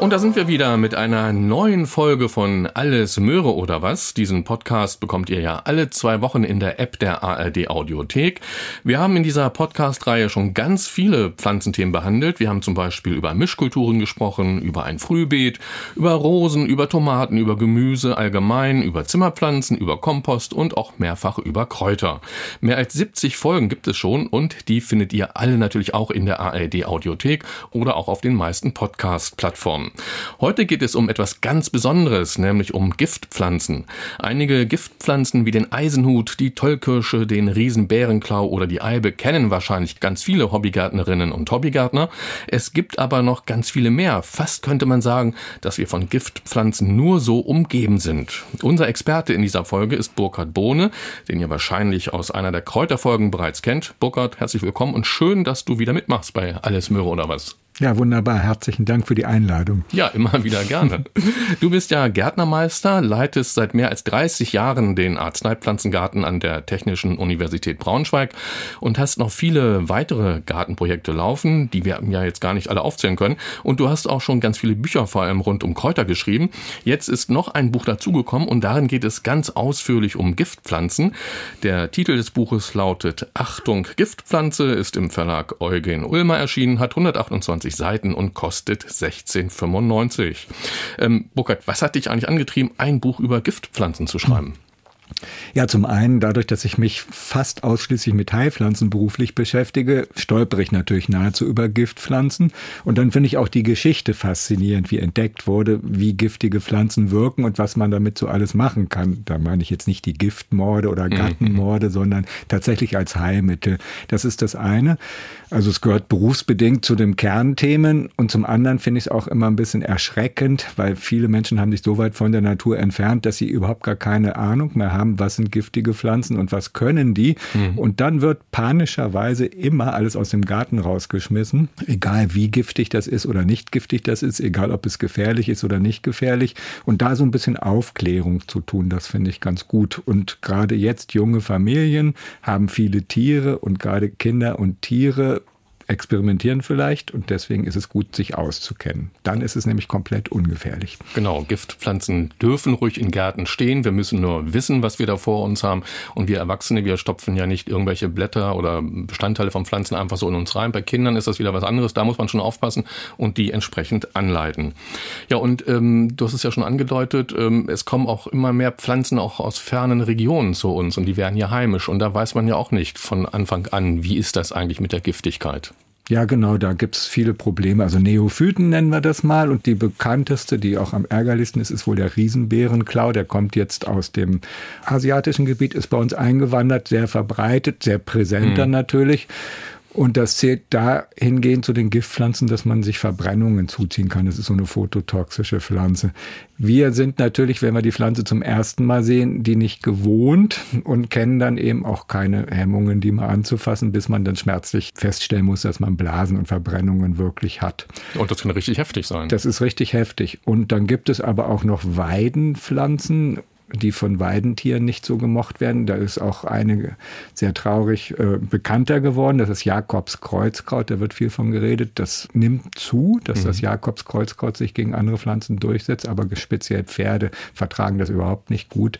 Und da sind wir wieder mit einer neuen Folge von Alles Möhre oder was. Diesen Podcast bekommt ihr ja alle zwei Wochen in der App der ARD Audiothek. Wir haben in dieser Podcast-Reihe schon ganz viele Pflanzenthemen behandelt. Wir haben zum Beispiel über Mischkulturen gesprochen, über ein Frühbeet, über Rosen, über Tomaten, über Gemüse allgemein, über Zimmerpflanzen, über Kompost und auch mehrfach über Kräuter. Mehr als 70 Folgen gibt es schon und die findet ihr alle natürlich auch in der ARD Audiothek oder auch auf den meisten Podcast-Plattformen. Heute geht es um etwas ganz Besonderes, nämlich um Giftpflanzen. Einige Giftpflanzen wie den Eisenhut, die Tollkirsche, den Riesenbärenklau oder die Eibe kennen wahrscheinlich ganz viele Hobbygärtnerinnen und Hobbygärtner. Es gibt aber noch ganz viele mehr. Fast könnte man sagen, dass wir von Giftpflanzen nur so umgeben sind. Unser Experte in dieser Folge ist Burkhard Bohne, den ihr wahrscheinlich aus einer der Kräuterfolgen bereits kennt. Burkhard, herzlich willkommen und schön, dass du wieder mitmachst bei Alles Möhre oder was. Ja, wunderbar. Herzlichen Dank für die Einladung. Ja, immer wieder gerne. Du bist ja Gärtnermeister, leitest seit mehr als 30 Jahren den Arzneipflanzengarten an der Technischen Universität Braunschweig und hast noch viele weitere Gartenprojekte laufen, die wir ja jetzt gar nicht alle aufzählen können. Und du hast auch schon ganz viele Bücher vor allem rund um Kräuter geschrieben. Jetzt ist noch ein Buch dazugekommen und darin geht es ganz ausführlich um Giftpflanzen. Der Titel des Buches lautet Achtung Giftpflanze, ist im Verlag Eugen Ulmer erschienen, hat 128 120 Seiten und kostet 16,95. Ähm, Burkhard, was hat dich eigentlich angetrieben, ein Buch über Giftpflanzen zu schreiben? Ja, zum einen, dadurch, dass ich mich fast ausschließlich mit Heilpflanzen beruflich beschäftige, stolpere ich natürlich nahezu über Giftpflanzen. Und dann finde ich auch die Geschichte faszinierend, wie entdeckt wurde, wie giftige Pflanzen wirken und was man damit so alles machen kann. Da meine ich jetzt nicht die Giftmorde oder mhm. Gattenmorde, mhm. sondern tatsächlich als Heilmittel. Das ist das eine. Also es gehört berufsbedingt zu den Kernthemen. Und zum anderen finde ich es auch immer ein bisschen erschreckend, weil viele Menschen haben sich so weit von der Natur entfernt, dass sie überhaupt gar keine Ahnung mehr haben, was sind giftige Pflanzen und was können die. Mhm. Und dann wird panischerweise immer alles aus dem Garten rausgeschmissen, egal wie giftig das ist oder nicht giftig das ist, egal ob es gefährlich ist oder nicht gefährlich. Und da so ein bisschen Aufklärung zu tun, das finde ich ganz gut. Und gerade jetzt junge Familien haben viele Tiere und gerade Kinder und Tiere experimentieren vielleicht und deswegen ist es gut, sich auszukennen. Dann ist es nämlich komplett ungefährlich. Genau, Giftpflanzen dürfen ruhig in Gärten stehen. Wir müssen nur wissen, was wir da vor uns haben. Und wir Erwachsene, wir stopfen ja nicht irgendwelche Blätter oder Bestandteile von Pflanzen einfach so in uns rein. Bei Kindern ist das wieder was anderes. Da muss man schon aufpassen und die entsprechend anleiten. Ja, und ähm, du hast es ja schon angedeutet, ähm, es kommen auch immer mehr Pflanzen auch aus fernen Regionen zu uns und die werden hier heimisch. Und da weiß man ja auch nicht von Anfang an, wie ist das eigentlich mit der Giftigkeit. Ja, genau, da gibt's viele Probleme. Also Neophyten nennen wir das mal. Und die bekannteste, die auch am ärgerlichsten ist, ist wohl der Riesenbärenklau. Der kommt jetzt aus dem asiatischen Gebiet, ist bei uns eingewandert, sehr verbreitet, sehr präsenter mhm. natürlich. Und das zählt dahingehend zu den Giftpflanzen, dass man sich Verbrennungen zuziehen kann. Das ist so eine phototoxische Pflanze. Wir sind natürlich, wenn wir die Pflanze zum ersten Mal sehen, die nicht gewohnt und kennen dann eben auch keine Hemmungen, die mal anzufassen, bis man dann schmerzlich feststellen muss, dass man Blasen und Verbrennungen wirklich hat. Und das kann richtig heftig sein. Das ist richtig heftig. Und dann gibt es aber auch noch Weidenpflanzen die von Weidentieren nicht so gemocht werden. Da ist auch eine sehr traurig äh, bekannter geworden. Das ist Jakobs Kreuzkraut. Da wird viel von geredet. Das nimmt zu, dass mhm. das Jakobs Kreuzkraut sich gegen andere Pflanzen durchsetzt. Aber speziell Pferde vertragen das überhaupt nicht gut.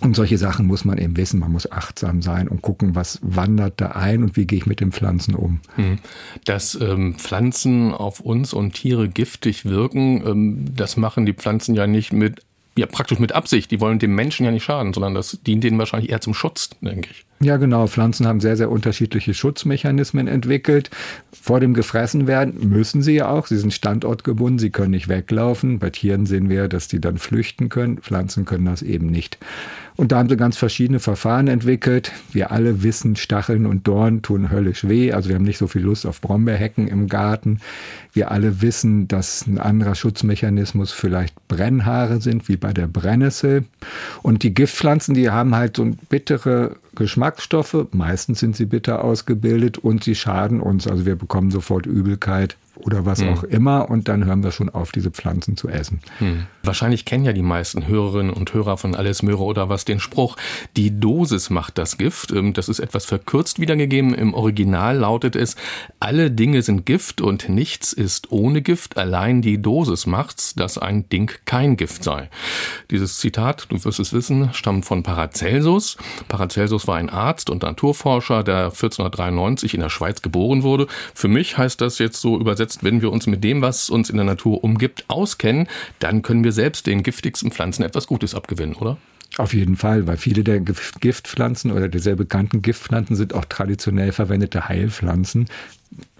Und solche Sachen muss man eben wissen. Man muss achtsam sein und gucken, was wandert da ein und wie gehe ich mit den Pflanzen um. Mhm. Dass ähm, Pflanzen auf uns und Tiere giftig wirken, ähm, das machen die Pflanzen ja nicht mit ja praktisch mit Absicht. Die wollen dem Menschen ja nicht schaden, sondern das dient denen wahrscheinlich eher zum Schutz, denke ich. Ja, genau. Pflanzen haben sehr, sehr unterschiedliche Schutzmechanismen entwickelt. Vor dem gefressen werden müssen sie ja auch. Sie sind standortgebunden. Sie können nicht weglaufen. Bei Tieren sehen wir, dass die dann flüchten können. Pflanzen können das eben nicht. Und da haben sie ganz verschiedene Verfahren entwickelt. Wir alle wissen, Stacheln und Dorn tun höllisch weh. Also wir haben nicht so viel Lust auf Brombeerhecken im Garten. Wir alle wissen, dass ein anderer Schutzmechanismus vielleicht Brennhaare sind, wie bei der Brennnessel. Und die Giftpflanzen, die haben halt so bittere Geschmacksstoffe. Meistens sind sie bitter ausgebildet und sie schaden uns. Also wir bekommen sofort Übelkeit oder was hm. auch immer und dann hören wir schon auf, diese Pflanzen zu essen. Hm. Wahrscheinlich kennen ja die meisten Hörerinnen und Hörer von Alles Möhre oder was den Spruch, die Dosis macht das Gift. Ähm, das ist etwas verkürzt wiedergegeben. Im Original lautet es, alle Dinge sind Gift und nichts ist ohne Gift, allein die Dosis macht's, dass ein Ding kein Gift sei. Dieses Zitat, du wirst es wissen, stammt von Paracelsus. Paracelsus war ein Arzt und Naturforscher, der 1493 in der Schweiz geboren wurde. Für mich heißt das jetzt so übersetzt, wenn wir uns mit dem, was uns in der Natur umgibt, auskennen, dann können wir selbst den giftigsten Pflanzen etwas Gutes abgewinnen, oder? Auf jeden Fall, weil viele der Giftpflanzen oder der sehr bekannten Giftpflanzen sind auch traditionell verwendete Heilpflanzen.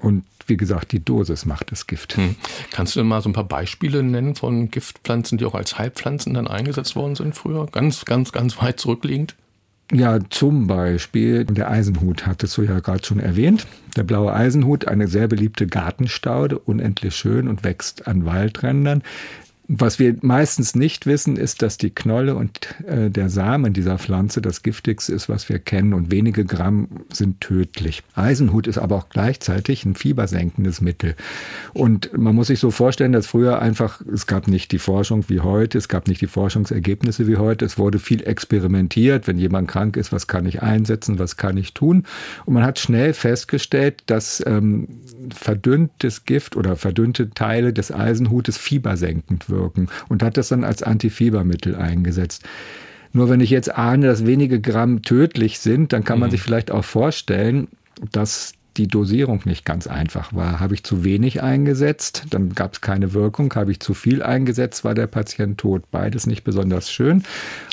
Und wie gesagt, die Dosis macht das Gift. Hm. Kannst du denn mal so ein paar Beispiele nennen von Giftpflanzen, die auch als Heilpflanzen dann eingesetzt worden sind früher? Ganz, ganz, ganz weit zurückliegend? Ja, zum Beispiel der Eisenhut, hattest du ja gerade schon erwähnt. Der blaue Eisenhut, eine sehr beliebte Gartenstaude, unendlich schön und wächst an Waldrändern. Was wir meistens nicht wissen, ist, dass die Knolle und äh, der Samen dieser Pflanze das giftigste ist, was wir kennen und wenige Gramm sind tödlich. Eisenhut ist aber auch gleichzeitig ein fiebersenkendes Mittel. Und man muss sich so vorstellen, dass früher einfach, es gab nicht die Forschung wie heute, es gab nicht die Forschungsergebnisse wie heute, es wurde viel experimentiert. Wenn jemand krank ist, was kann ich einsetzen, was kann ich tun? Und man hat schnell festgestellt, dass ähm, verdünntes Gift oder verdünnte Teile des Eisenhutes fiebersenkend wirken wirken und hat das dann als Antifiebermittel eingesetzt. Nur wenn ich jetzt ahne, dass wenige Gramm tödlich sind, dann kann man mhm. sich vielleicht auch vorstellen, dass die Dosierung nicht ganz einfach war. Habe ich zu wenig eingesetzt, dann gab es keine Wirkung. Habe ich zu viel eingesetzt, war der Patient tot. Beides nicht besonders schön.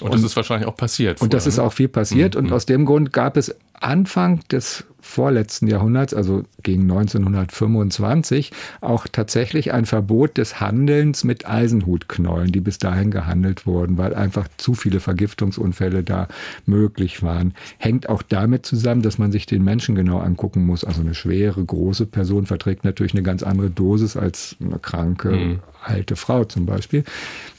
Und, und das ist wahrscheinlich auch passiert. Und das ist ne? auch viel passiert. Mhm. Und aus dem Grund gab es Anfang des vorletzten Jahrhunderts, also gegen 1925, auch tatsächlich ein Verbot des Handelns mit Eisenhutknollen, die bis dahin gehandelt wurden, weil einfach zu viele Vergiftungsunfälle da möglich waren. Hängt auch damit zusammen, dass man sich den Menschen genau angucken muss. Also eine schwere, große Person verträgt natürlich eine ganz andere Dosis als eine kranke, mhm. Alte Frau zum Beispiel.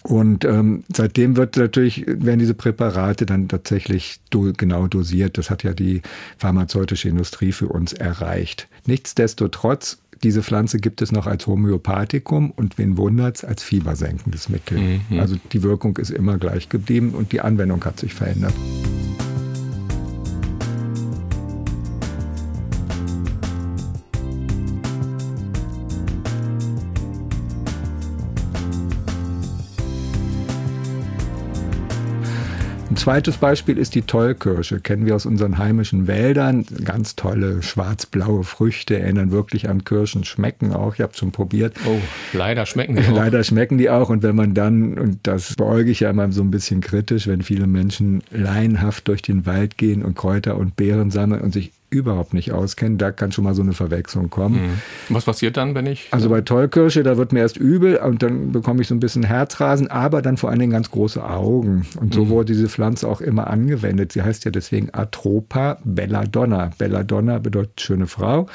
Und ähm, seitdem wird natürlich, werden diese Präparate dann tatsächlich do, genau dosiert. Das hat ja die pharmazeutische Industrie für uns erreicht. Nichtsdestotrotz, diese Pflanze gibt es noch als Homöopathikum und wen wundert's, als fiebersenkendes Mittel. Mhm. Also die Wirkung ist immer gleich geblieben und die Anwendung hat sich verändert. Zweites Beispiel ist die Tollkirsche. Kennen wir aus unseren heimischen Wäldern. Ganz tolle schwarz-blaue Früchte, erinnern wirklich an Kirschen, schmecken auch. Ich habe schon probiert. Oh, leider schmecken die auch. Leider schmecken die auch. Und wenn man dann, und das beäuge ich ja immer so ein bisschen kritisch, wenn viele Menschen laienhaft durch den Wald gehen und Kräuter und Beeren sammeln und sich überhaupt nicht auskennen, da kann schon mal so eine Verwechslung kommen. Mhm. Was passiert dann, wenn ich? Also bei Tollkirsche, da wird mir erst übel und dann bekomme ich so ein bisschen Herzrasen, aber dann vor allen Dingen ganz große Augen. Und so mhm. wurde diese Pflanze auch immer angewendet. Sie heißt ja deswegen Atropa belladonna. Belladonna bedeutet schöne Frau.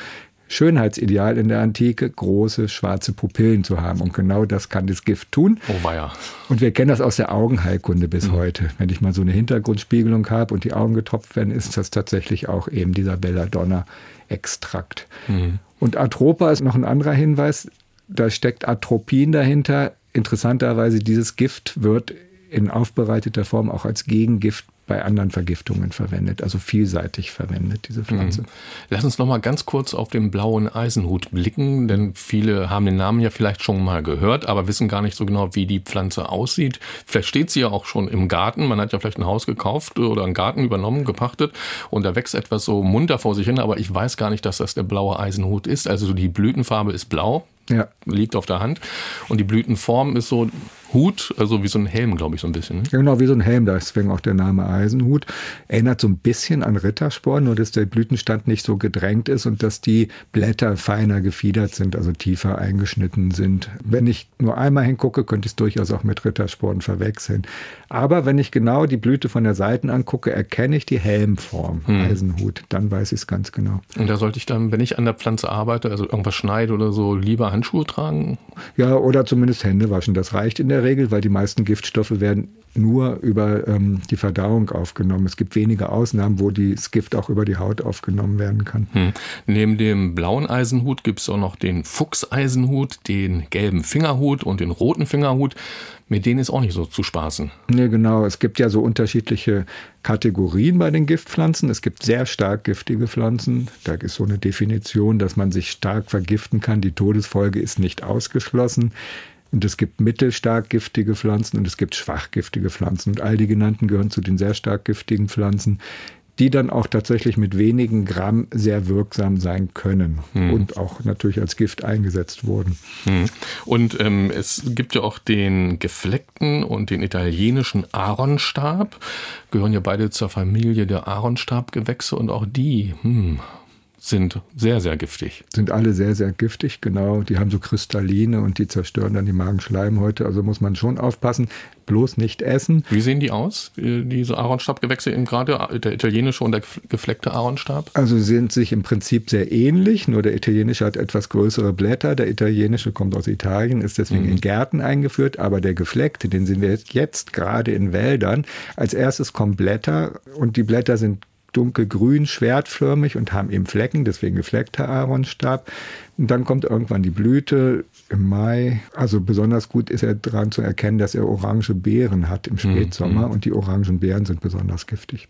Schönheitsideal in der Antike, große schwarze Pupillen zu haben. Und genau das kann das Gift tun. Oh weia. Und wir kennen das aus der Augenheilkunde bis mhm. heute. Wenn ich mal so eine Hintergrundspiegelung habe und die Augen getropft werden, ist das tatsächlich auch eben dieser Belladonna-Extrakt. Mhm. Und Atropa ist noch ein anderer Hinweis. Da steckt Atropin dahinter. Interessanterweise, dieses Gift wird in aufbereiteter Form auch als Gegengift bei anderen Vergiftungen verwendet, also vielseitig verwendet, diese Pflanze. Mhm. Lass uns noch mal ganz kurz auf den blauen Eisenhut blicken, denn viele haben den Namen ja vielleicht schon mal gehört, aber wissen gar nicht so genau, wie die Pflanze aussieht. Vielleicht steht sie ja auch schon im Garten, man hat ja vielleicht ein Haus gekauft oder einen Garten übernommen, gepachtet und da wächst etwas so munter vor sich hin, aber ich weiß gar nicht, dass das der blaue Eisenhut ist. Also die Blütenfarbe ist blau, ja. liegt auf der Hand und die Blütenform ist so Hut, also wie so ein Helm, glaube ich, so ein bisschen. Ne? Genau, wie so ein Helm, deswegen auch der Name Eisenhut. Erinnert so ein bisschen an Rittersporn, nur dass der Blütenstand nicht so gedrängt ist und dass die Blätter feiner gefiedert sind, also tiefer eingeschnitten sind. Wenn ich nur einmal hingucke, könnte ich es durchaus auch mit Rittersporn verwechseln. Aber wenn ich genau die Blüte von der Seite angucke, erkenne ich die Helmform, hm. Eisenhut. Dann weiß ich es ganz genau. Und da sollte ich dann, wenn ich an der Pflanze arbeite, also irgendwas schneide oder so, lieber Handschuhe tragen? Ja, oder zumindest Hände waschen. Das reicht in der der Regel, weil die meisten Giftstoffe werden nur über ähm, die Verdauung aufgenommen. Es gibt wenige Ausnahmen, wo das Gift auch über die Haut aufgenommen werden kann. Hm. Neben dem blauen Eisenhut gibt es auch noch den Fuchseisenhut, den gelben Fingerhut und den roten Fingerhut. Mit denen ist auch nicht so zu spaßen. Nee, genau. Es gibt ja so unterschiedliche Kategorien bei den Giftpflanzen. Es gibt sehr stark giftige Pflanzen. Da ist so eine Definition, dass man sich stark vergiften kann. Die Todesfolge ist nicht ausgeschlossen. Und es gibt mittelstark giftige Pflanzen und es gibt schwach giftige Pflanzen. Und all die genannten gehören zu den sehr stark giftigen Pflanzen, die dann auch tatsächlich mit wenigen Gramm sehr wirksam sein können hm. und auch natürlich als Gift eingesetzt wurden. Hm. Und ähm, es gibt ja auch den gefleckten und den italienischen Aaronstab, gehören ja beide zur Familie der Aaronstabgewächse und auch die hm, sind sehr, sehr giftig. Sind alle sehr, sehr giftig, genau. Die haben so Kristalline und die zerstören dann die Magenschleimhäute. Also muss man schon aufpassen, bloß nicht essen. Wie sehen die aus, diese Aaronstabgewächse, gerade der italienische und der gefleckte Aaronstab? Also sie sind sich im Prinzip sehr ähnlich, nur der italienische hat etwas größere Blätter. Der italienische kommt aus Italien, ist deswegen mhm. in Gärten eingeführt, aber der gefleckte, den sehen wir jetzt gerade in Wäldern. Als erstes kommen Blätter und die Blätter sind dunkelgrün, schwertförmig und haben eben Flecken, deswegen gefleckter Aaronstab. Und dann kommt irgendwann die Blüte im Mai. Also besonders gut ist er daran zu erkennen, dass er orange Beeren hat im mhm, Spätsommer mhm. und die orangen Beeren sind besonders giftig.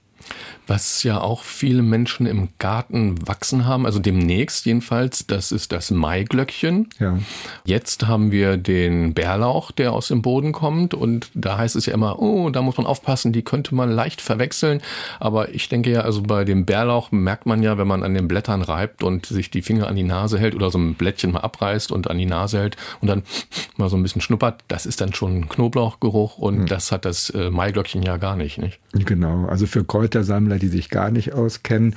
Was ja auch viele Menschen im Garten wachsen haben, also demnächst jedenfalls, das ist das Maiglöckchen. Ja. Jetzt haben wir den Bärlauch, der aus dem Boden kommt und da heißt es ja immer, oh, da muss man aufpassen, die könnte man leicht verwechseln. Aber ich denke ja, also bei dem Bärlauch merkt man ja, wenn man an den Blättern reibt und sich die Finger an die Nase hält oder so ein Blättchen mal abreißt und an die Nase hält und dann mal so ein bisschen schnuppert, das ist dann schon Knoblauchgeruch und mhm. das hat das äh, Maiglöckchen ja gar nicht, nicht? Genau, also für Kräutersammler, die sich gar nicht auskennen,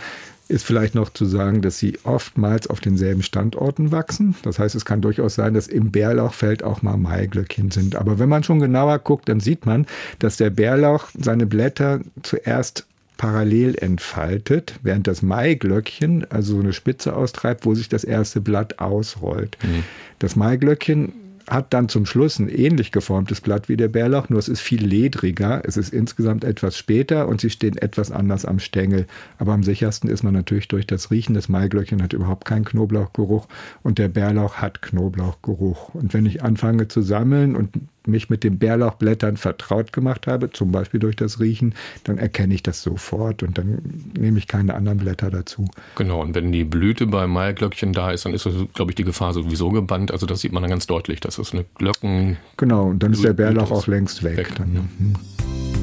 ist vielleicht noch zu sagen, dass sie oftmals auf denselben Standorten wachsen. Das heißt, es kann durchaus sein, dass im Bärlauchfeld auch mal Maiglöckchen sind. Aber wenn man schon genauer guckt, dann sieht man, dass der Bärlauch seine Blätter zuerst parallel entfaltet, während das Maiglöckchen also so eine Spitze austreibt, wo sich das erste Blatt ausrollt. Mhm. Das Maiglöckchen hat dann zum Schluss ein ähnlich geformtes Blatt wie der Bärlauch, nur es ist viel ledriger, es ist insgesamt etwas später und sie stehen etwas anders am Stängel. Aber am sichersten ist man natürlich durch das Riechen. Das Maiglöckchen hat überhaupt keinen Knoblauchgeruch und der Bärlauch hat Knoblauchgeruch. Und wenn ich anfange zu sammeln und mich mit den Bärlauchblättern vertraut gemacht habe, zum Beispiel durch das Riechen, dann erkenne ich das sofort und dann nehme ich keine anderen Blätter dazu. Genau, und wenn die Blüte beim Maiglöckchen da ist, dann ist, glaube ich, die Gefahr sowieso gebannt. Also das sieht man dann ganz deutlich, dass es eine Glöcken. Genau, und dann ist der Bärlauch auch längst weg. weg dann, ja.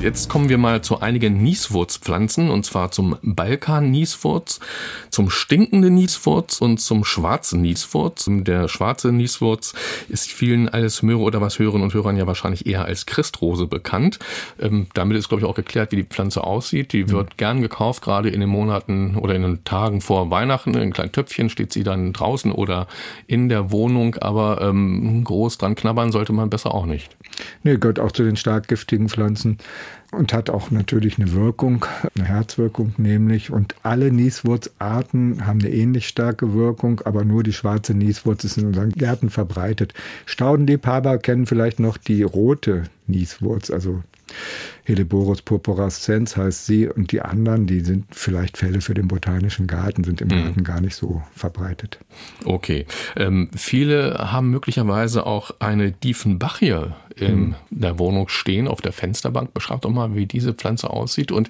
Jetzt kommen wir mal zu einigen Nieswurzpflanzen und zwar zum Balkan-Nieswurz, zum stinkenden Nieswurz und zum schwarzen Nieswurz. Der schwarze Nieswurz ist vielen alles Möhre oder was Hörerinnen und Hörern ja wahrscheinlich eher als Christrose bekannt. Ähm, damit ist, glaube ich, auch geklärt, wie die Pflanze aussieht. Die wird mhm. gern gekauft, gerade in den Monaten oder in den Tagen vor Weihnachten. In kleinen Töpfchen steht sie dann draußen oder in der Wohnung, aber ähm, groß dran knabbern sollte man besser auch nicht. Nee, gehört auch zu den stark giftigen Pflanzen und hat auch natürlich eine Wirkung, eine Herzwirkung nämlich. Und alle Nieswurzarten haben eine ähnlich starke Wirkung, aber nur die schwarze Nieswurz ist in unseren Gärten verbreitet. Staudenliebhaber kennen vielleicht noch die rote Nieswurz, also Helleborus purpurascens heißt sie und die anderen, die sind vielleicht Fälle für den botanischen Garten, sind im mhm. Garten gar nicht so verbreitet. Okay. Ähm, viele haben möglicherweise auch eine Diefenbachie in mhm. der Wohnung stehen, auf der Fensterbank. Beschreibt doch mal, wie diese Pflanze aussieht und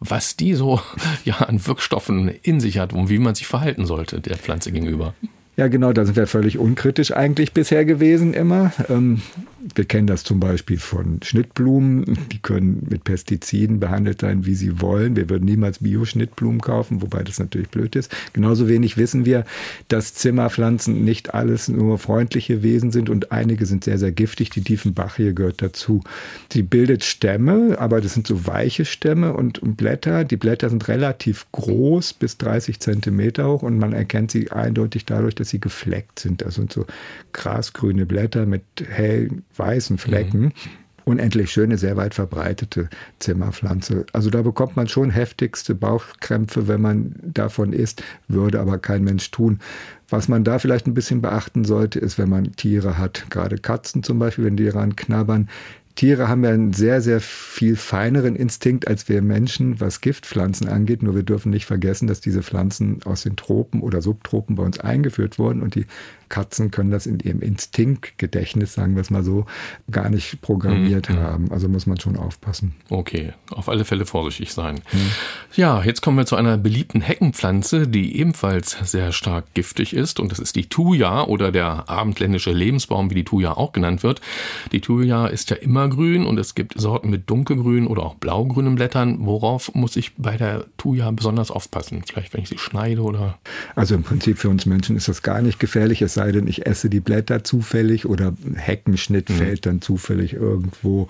was die so ja, an Wirkstoffen in sich hat und wie man sich verhalten sollte der Pflanze gegenüber. Ja, genau, da sind wir völlig unkritisch eigentlich bisher gewesen immer. Ähm, wir kennen das zum Beispiel von Schnittblumen. Die können mit Pestiziden behandelt sein, wie sie wollen. Wir würden niemals Bio-Schnittblumen kaufen, wobei das natürlich blöd ist. Genauso wenig wissen wir, dass Zimmerpflanzen nicht alles nur freundliche Wesen sind und einige sind sehr, sehr giftig. Die Diefenbachie gehört dazu. Sie bildet Stämme, aber das sind so weiche Stämme und Blätter. Die Blätter sind relativ groß, bis 30 Zentimeter hoch und man erkennt sie eindeutig dadurch, dass sie gefleckt sind. Das sind so grasgrüne Blätter mit hell weißen Flecken. Mhm. unendlich schöne, sehr weit verbreitete Zimmerpflanze. Also da bekommt man schon heftigste Bauchkrämpfe, wenn man davon isst, würde aber kein Mensch tun. Was man da vielleicht ein bisschen beachten sollte, ist, wenn man Tiere hat, gerade Katzen zum Beispiel, wenn die daran knabbern, Tiere haben ja einen sehr, sehr viel feineren Instinkt als wir Menschen, was Giftpflanzen angeht. Nur wir dürfen nicht vergessen, dass diese Pflanzen aus den Tropen oder Subtropen bei uns eingeführt wurden und die Katzen können das in ihrem Instinktgedächtnis, sagen wir es mal so, gar nicht programmiert mhm. haben. Also muss man schon aufpassen. Okay, auf alle Fälle vorsichtig sein. Mhm. Ja, jetzt kommen wir zu einer beliebten Heckenpflanze, die ebenfalls sehr stark giftig ist. Und das ist die Thuja oder der abendländische Lebensbaum, wie die Thuja auch genannt wird. Die Thuja ist ja immergrün und es gibt Sorten mit dunkelgrünen oder auch blaugrünen Blättern. Worauf muss ich bei der Thuja besonders aufpassen? Vielleicht, wenn ich sie schneide oder? Also im Prinzip für uns Menschen ist das gar nicht gefährlich. Es sei denn, ich esse die Blätter zufällig oder Heckenschnitt mhm. fällt dann zufällig irgendwo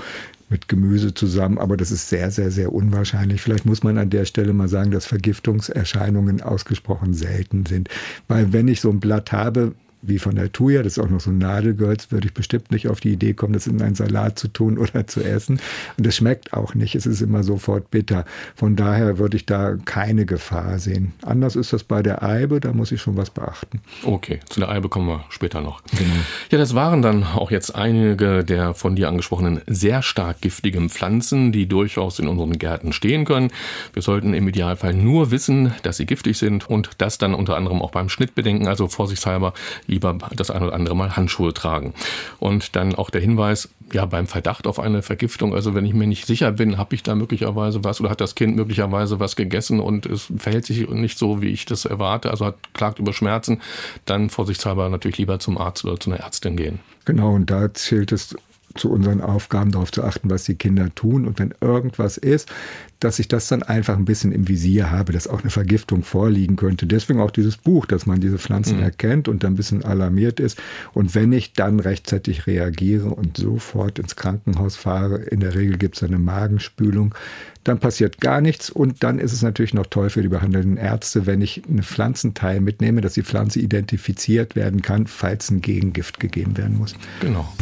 mit Gemüse zusammen, aber das ist sehr, sehr, sehr unwahrscheinlich. Vielleicht muss man an der Stelle mal sagen, dass Vergiftungserscheinungen ausgesprochen selten sind. Weil wenn ich so ein Blatt habe, wie von der Thuja, das ist auch noch so ein Nadelgehölz, würde ich bestimmt nicht auf die Idee kommen, das in einen Salat zu tun oder zu essen. Und es schmeckt auch nicht. Es ist immer sofort bitter. Von daher würde ich da keine Gefahr sehen. Anders ist das bei der Eibe, da muss ich schon was beachten. Okay, zu der Eibe kommen wir später noch. Genau. Ja, das waren dann auch jetzt einige der von dir angesprochenen sehr stark giftigen Pflanzen, die durchaus in unseren Gärten stehen können. Wir sollten im Idealfall nur wissen, dass sie giftig sind und das dann unter anderem auch beim Schnitt bedenken. Also vorsichtshalber lieber das ein oder andere Mal Handschuhe tragen. Und dann auch der Hinweis, ja, beim Verdacht auf eine Vergiftung, also wenn ich mir nicht sicher bin, habe ich da möglicherweise was oder hat das Kind möglicherweise was gegessen und es verhält sich nicht so, wie ich das erwarte, also hat klagt über Schmerzen, dann vorsichtshalber natürlich lieber zum Arzt oder zu einer Ärztin gehen. Genau, und da zählt es zu unseren Aufgaben darauf zu achten, was die Kinder tun. Und wenn irgendwas ist, dass ich das dann einfach ein bisschen im Visier habe, dass auch eine Vergiftung vorliegen könnte. Deswegen auch dieses Buch, dass man diese Pflanzen mhm. erkennt und dann ein bisschen alarmiert ist. Und wenn ich dann rechtzeitig reagiere und sofort ins Krankenhaus fahre, in der Regel gibt es eine Magenspülung, dann passiert gar nichts. Und dann ist es natürlich noch toll für die behandelnden Ärzte, wenn ich eine Pflanzenteil mitnehme, dass die Pflanze identifiziert werden kann, falls ein Gegengift gegeben werden muss. Genau.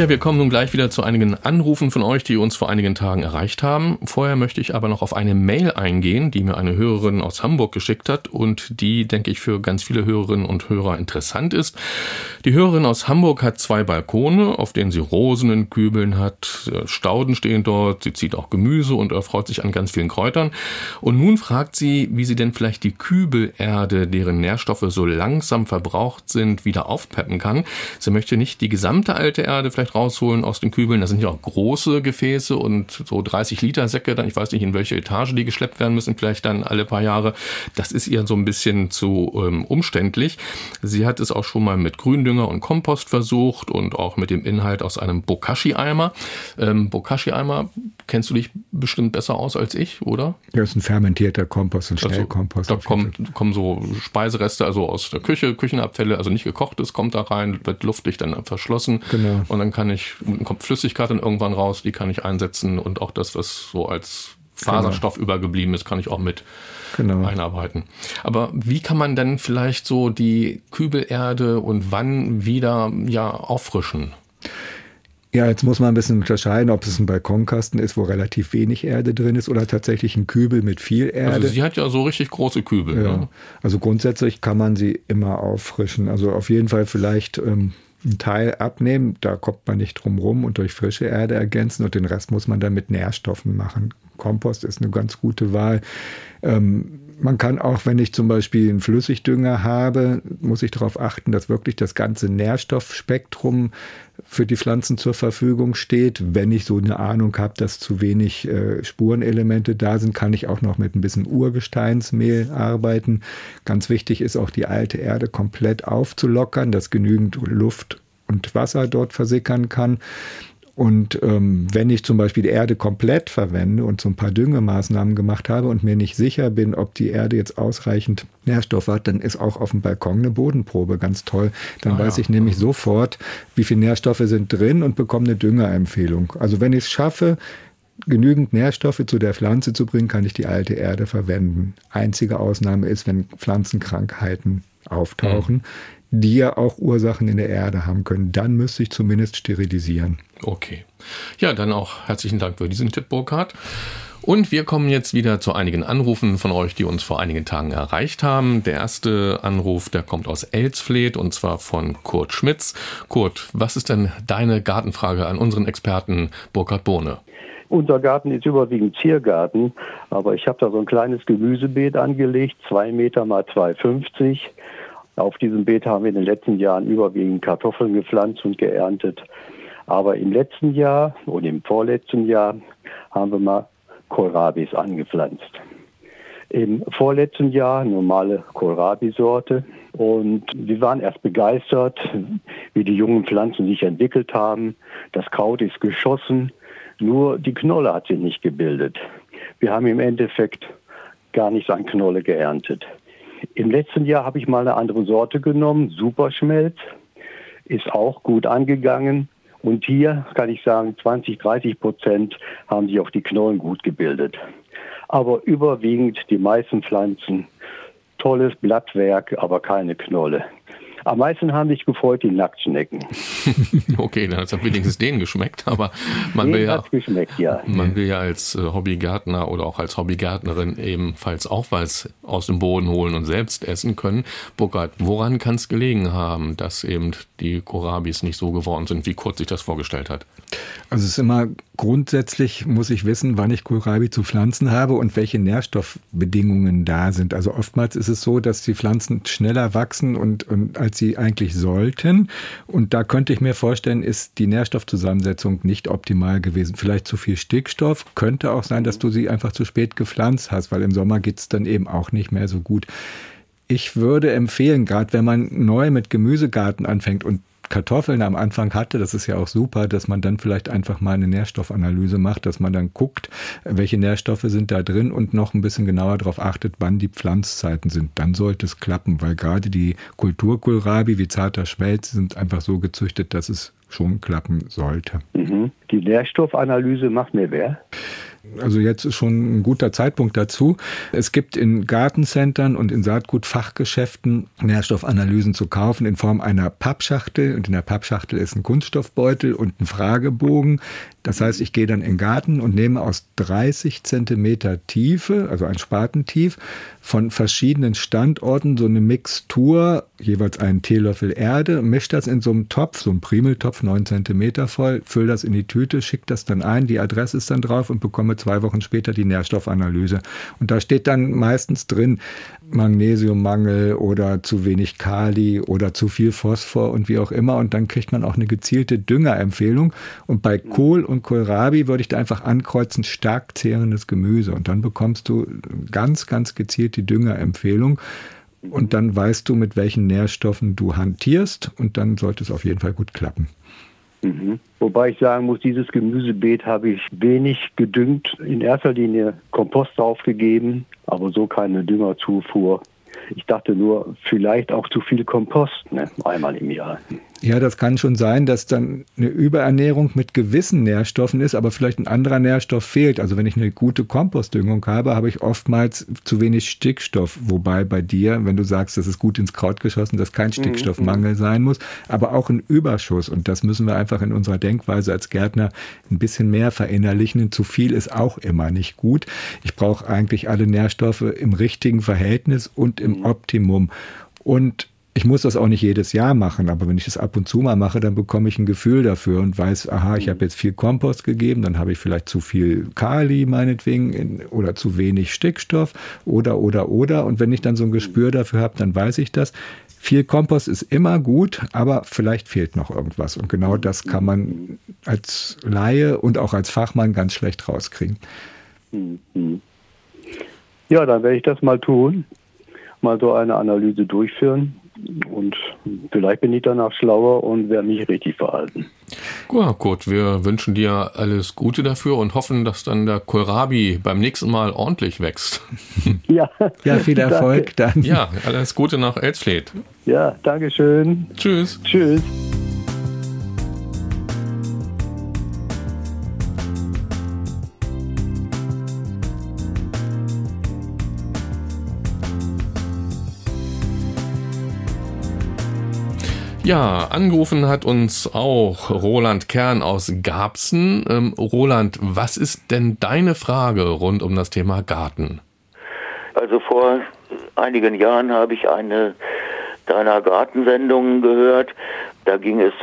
Ja, wir kommen nun gleich wieder zu einigen Anrufen von euch, die uns vor einigen Tagen erreicht haben. Vorher möchte ich aber noch auf eine Mail eingehen, die mir eine Hörerin aus Hamburg geschickt hat und die, denke ich, für ganz viele Hörerinnen und Hörer interessant ist. Die Hörerin aus Hamburg hat zwei Balkone, auf denen sie Rosen in Kübeln hat, Stauden stehen dort, sie zieht auch Gemüse und erfreut sich an ganz vielen Kräutern. Und nun fragt sie, wie sie denn vielleicht die Kübelerde, deren Nährstoffe so langsam verbraucht sind, wieder aufpeppen kann. Sie möchte nicht die gesamte alte Erde vielleicht rausholen aus den Kübeln. Das sind ja auch große Gefäße und so 30 Liter Säcke, dann ich weiß nicht, in welche Etage die geschleppt werden müssen, vielleicht dann alle paar Jahre. Das ist ihr so ein bisschen zu ähm, umständlich. Sie hat es auch schon mal mit Gründünger und Kompost versucht und auch mit dem Inhalt aus einem Bokashi-Eimer. Ähm, Bokashi-Eimer kennst du dich bestimmt besser aus als ich, oder? Ja, ist ein fermentierter Kompost, ein also, Schnellkompost. Da kommt, kommen so Speisereste, also aus der Küche, Küchenabfälle, also nicht gekochtes, kommt da rein, wird luftdicht dann verschlossen. Genau. Und dann kann ich, kommt Flüssigkeit dann irgendwann raus, die kann ich einsetzen und auch das, was so als Faserstoff genau. übergeblieben ist, kann ich auch mit genau. einarbeiten. Aber wie kann man denn vielleicht so die Kübelerde und wann wieder ja auffrischen? Ja, jetzt muss man ein bisschen unterscheiden, ob es ein Balkonkasten ist, wo relativ wenig Erde drin ist, oder tatsächlich ein Kübel mit viel Erde. Also sie hat ja so richtig große Kübel. Ja. Ne? Also grundsätzlich kann man sie immer auffrischen. Also auf jeden Fall vielleicht ähm, einen Teil abnehmen, da kommt man nicht drum rum und durch frische Erde ergänzen und den Rest muss man dann mit Nährstoffen machen. Kompost ist eine ganz gute Wahl. Ähm, man kann auch, wenn ich zum Beispiel einen Flüssigdünger habe, muss ich darauf achten, dass wirklich das ganze Nährstoffspektrum für die Pflanzen zur Verfügung steht. Wenn ich so eine Ahnung habe, dass zu wenig äh, Spurenelemente da sind, kann ich auch noch mit ein bisschen Urgesteinsmehl arbeiten. Ganz wichtig ist auch die alte Erde komplett aufzulockern, dass genügend Luft und Wasser dort versickern kann. Und ähm, wenn ich zum Beispiel die Erde komplett verwende und so ein paar Düngemaßnahmen gemacht habe und mir nicht sicher bin, ob die Erde jetzt ausreichend Nährstoff hat, dann ist auch auf dem Balkon eine Bodenprobe ganz toll. Dann ah, weiß ja. ich nämlich sofort, wie viele Nährstoffe sind drin und bekomme eine Düngerempfehlung. Also wenn ich es schaffe, genügend Nährstoffe zu der Pflanze zu bringen, kann ich die alte Erde verwenden. Einzige Ausnahme ist, wenn Pflanzenkrankheiten auftauchen. Mhm die ja auch Ursachen in der Erde haben können. Dann müsste ich zumindest sterilisieren. Okay. Ja, dann auch herzlichen Dank für diesen Tipp, Burkhard. Und wir kommen jetzt wieder zu einigen Anrufen von euch, die uns vor einigen Tagen erreicht haben. Der erste Anruf, der kommt aus Elsfleth und zwar von Kurt Schmitz. Kurt, was ist denn deine Gartenfrage an unseren Experten Burkhard Bohne? Unser Garten ist überwiegend Ziergarten, aber ich habe da so ein kleines Gemüsebeet angelegt, zwei Meter mal 2,50 auf diesem Beet haben wir in den letzten Jahren überwiegend Kartoffeln gepflanzt und geerntet. Aber im letzten Jahr und im vorletzten Jahr haben wir mal Kohlrabis angepflanzt. Im vorletzten Jahr normale Kohlrabi-Sorte. Und wir waren erst begeistert, wie die jungen Pflanzen sich entwickelt haben. Das Kraut ist geschossen, nur die Knolle hat sich nicht gebildet. Wir haben im Endeffekt gar nichts an Knolle geerntet. Im letzten Jahr habe ich mal eine andere Sorte genommen, Superschmelz, ist auch gut angegangen. Und hier kann ich sagen, 20, 30 Prozent haben sich auch die Knollen gut gebildet. Aber überwiegend die meisten Pflanzen, tolles Blattwerk, aber keine Knolle. Am meisten haben sich gefreut die Nacktschnecken. okay, dann hat es wenigstens denen geschmeckt, aber man den will ja, geschmeckt, ja. man will ja als äh, Hobbygärtner oder auch als Hobbygärtnerin ebenfalls auch was aus dem Boden holen und selbst essen können. Burkhard, woran kann es gelegen haben, dass eben die Korabis nicht so geworden sind, wie Kurt sich das vorgestellt hat? Also es ist immer grundsätzlich muss ich wissen, wann ich Kohlrabi zu pflanzen habe und welche Nährstoffbedingungen da sind. Also oftmals ist es so, dass die Pflanzen schneller wachsen und, und als sie eigentlich sollten. Und da könnte ich mir vorstellen, ist die Nährstoffzusammensetzung nicht optimal gewesen. Vielleicht zu viel Stickstoff. Könnte auch sein, dass du sie einfach zu spät gepflanzt hast, weil im Sommer geht es dann eben auch nicht mehr so gut. Ich würde empfehlen, gerade wenn man neu mit Gemüsegarten anfängt und Kartoffeln am Anfang hatte, das ist ja auch super, dass man dann vielleicht einfach mal eine Nährstoffanalyse macht, dass man dann guckt, welche Nährstoffe sind da drin und noch ein bisschen genauer darauf achtet, wann die Pflanzzeiten sind. Dann sollte es klappen, weil gerade die Kulturkohlrabi wie zarter Schmelz sind einfach so gezüchtet, dass es schon klappen sollte. Mhm. Die Nährstoffanalyse macht mir wer? Also jetzt ist schon ein guter Zeitpunkt dazu. Es gibt in Gartencentern und in Saatgutfachgeschäften Nährstoffanalysen zu kaufen in Form einer Pappschachtel. Und in der Pappschachtel ist ein Kunststoffbeutel und ein Fragebogen. Das heißt, ich gehe dann in den Garten und nehme aus 30 Zentimeter Tiefe, also ein Spatentief, von verschiedenen Standorten so eine Mixtur, jeweils einen Teelöffel Erde, mische das in so einem Topf, so einem Primeltopf, 9 Zentimeter voll, fülle das in die Tüte, schicke das dann ein, die Adresse ist dann drauf und bekomme zwei Wochen später die Nährstoffanalyse. Und da steht dann meistens drin, Magnesiummangel oder zu wenig Kali oder zu viel Phosphor und wie auch immer. Und dann kriegt man auch eine gezielte Düngerempfehlung. Und bei Kohl und Kohlrabi würde ich da einfach ankreuzen, stark zehrendes Gemüse. Und dann bekommst du ganz, ganz gezielt die Düngerempfehlung. Und dann weißt du, mit welchen Nährstoffen du hantierst. Und dann sollte es auf jeden Fall gut klappen. Mhm. Wobei ich sagen muss, dieses Gemüsebeet habe ich wenig gedüngt. In erster Linie Kompost draufgegeben, aber so keine Düngerzufuhr. Ich dachte nur, vielleicht auch zu viel Kompost, ne? einmal im Jahr. Ja, das kann schon sein, dass dann eine Überernährung mit gewissen Nährstoffen ist, aber vielleicht ein anderer Nährstoff fehlt. Also wenn ich eine gute Kompostdüngung habe, habe ich oftmals zu wenig Stickstoff. Wobei bei dir, wenn du sagst, das ist gut ins Kraut geschossen, dass kein mhm, Stickstoffmangel mhm. sein muss, aber auch ein Überschuss. Und das müssen wir einfach in unserer Denkweise als Gärtner ein bisschen mehr verinnerlichen. Zu viel ist auch immer nicht gut. Ich brauche eigentlich alle Nährstoffe im richtigen Verhältnis und im mhm. Optimum. Und ich muss das auch nicht jedes Jahr machen, aber wenn ich das ab und zu mal mache, dann bekomme ich ein Gefühl dafür und weiß, aha, ich habe jetzt viel Kompost gegeben, dann habe ich vielleicht zu viel Kali meinetwegen in, oder zu wenig Stickstoff oder oder oder und wenn ich dann so ein Gespür dafür habe, dann weiß ich das. Viel Kompost ist immer gut, aber vielleicht fehlt noch irgendwas und genau das kann man als Laie und auch als Fachmann ganz schlecht rauskriegen. Mhm. Ja, dann werde ich das mal tun, mal so eine Analyse durchführen Und vielleicht bin ich danach schlauer und werde mich richtig verhalten. Ja, gut, wir wünschen dir alles Gute dafür und hoffen, dass dann der Kohlrabi beim nächsten Mal ordentlich wächst. Ja, Ja, viel Erfolg dann. Ja, alles Gute nach Elsfleth. ja, Dankeschön. Tschüss. Tschüss. Ja, angerufen hat uns auch Roland Kern aus Garbsen. Ähm, Roland, was ist denn deine Frage rund um das Thema Garten? Also vor einigen Jahren habe ich eine deiner Gartensendungen gehört. Da ging es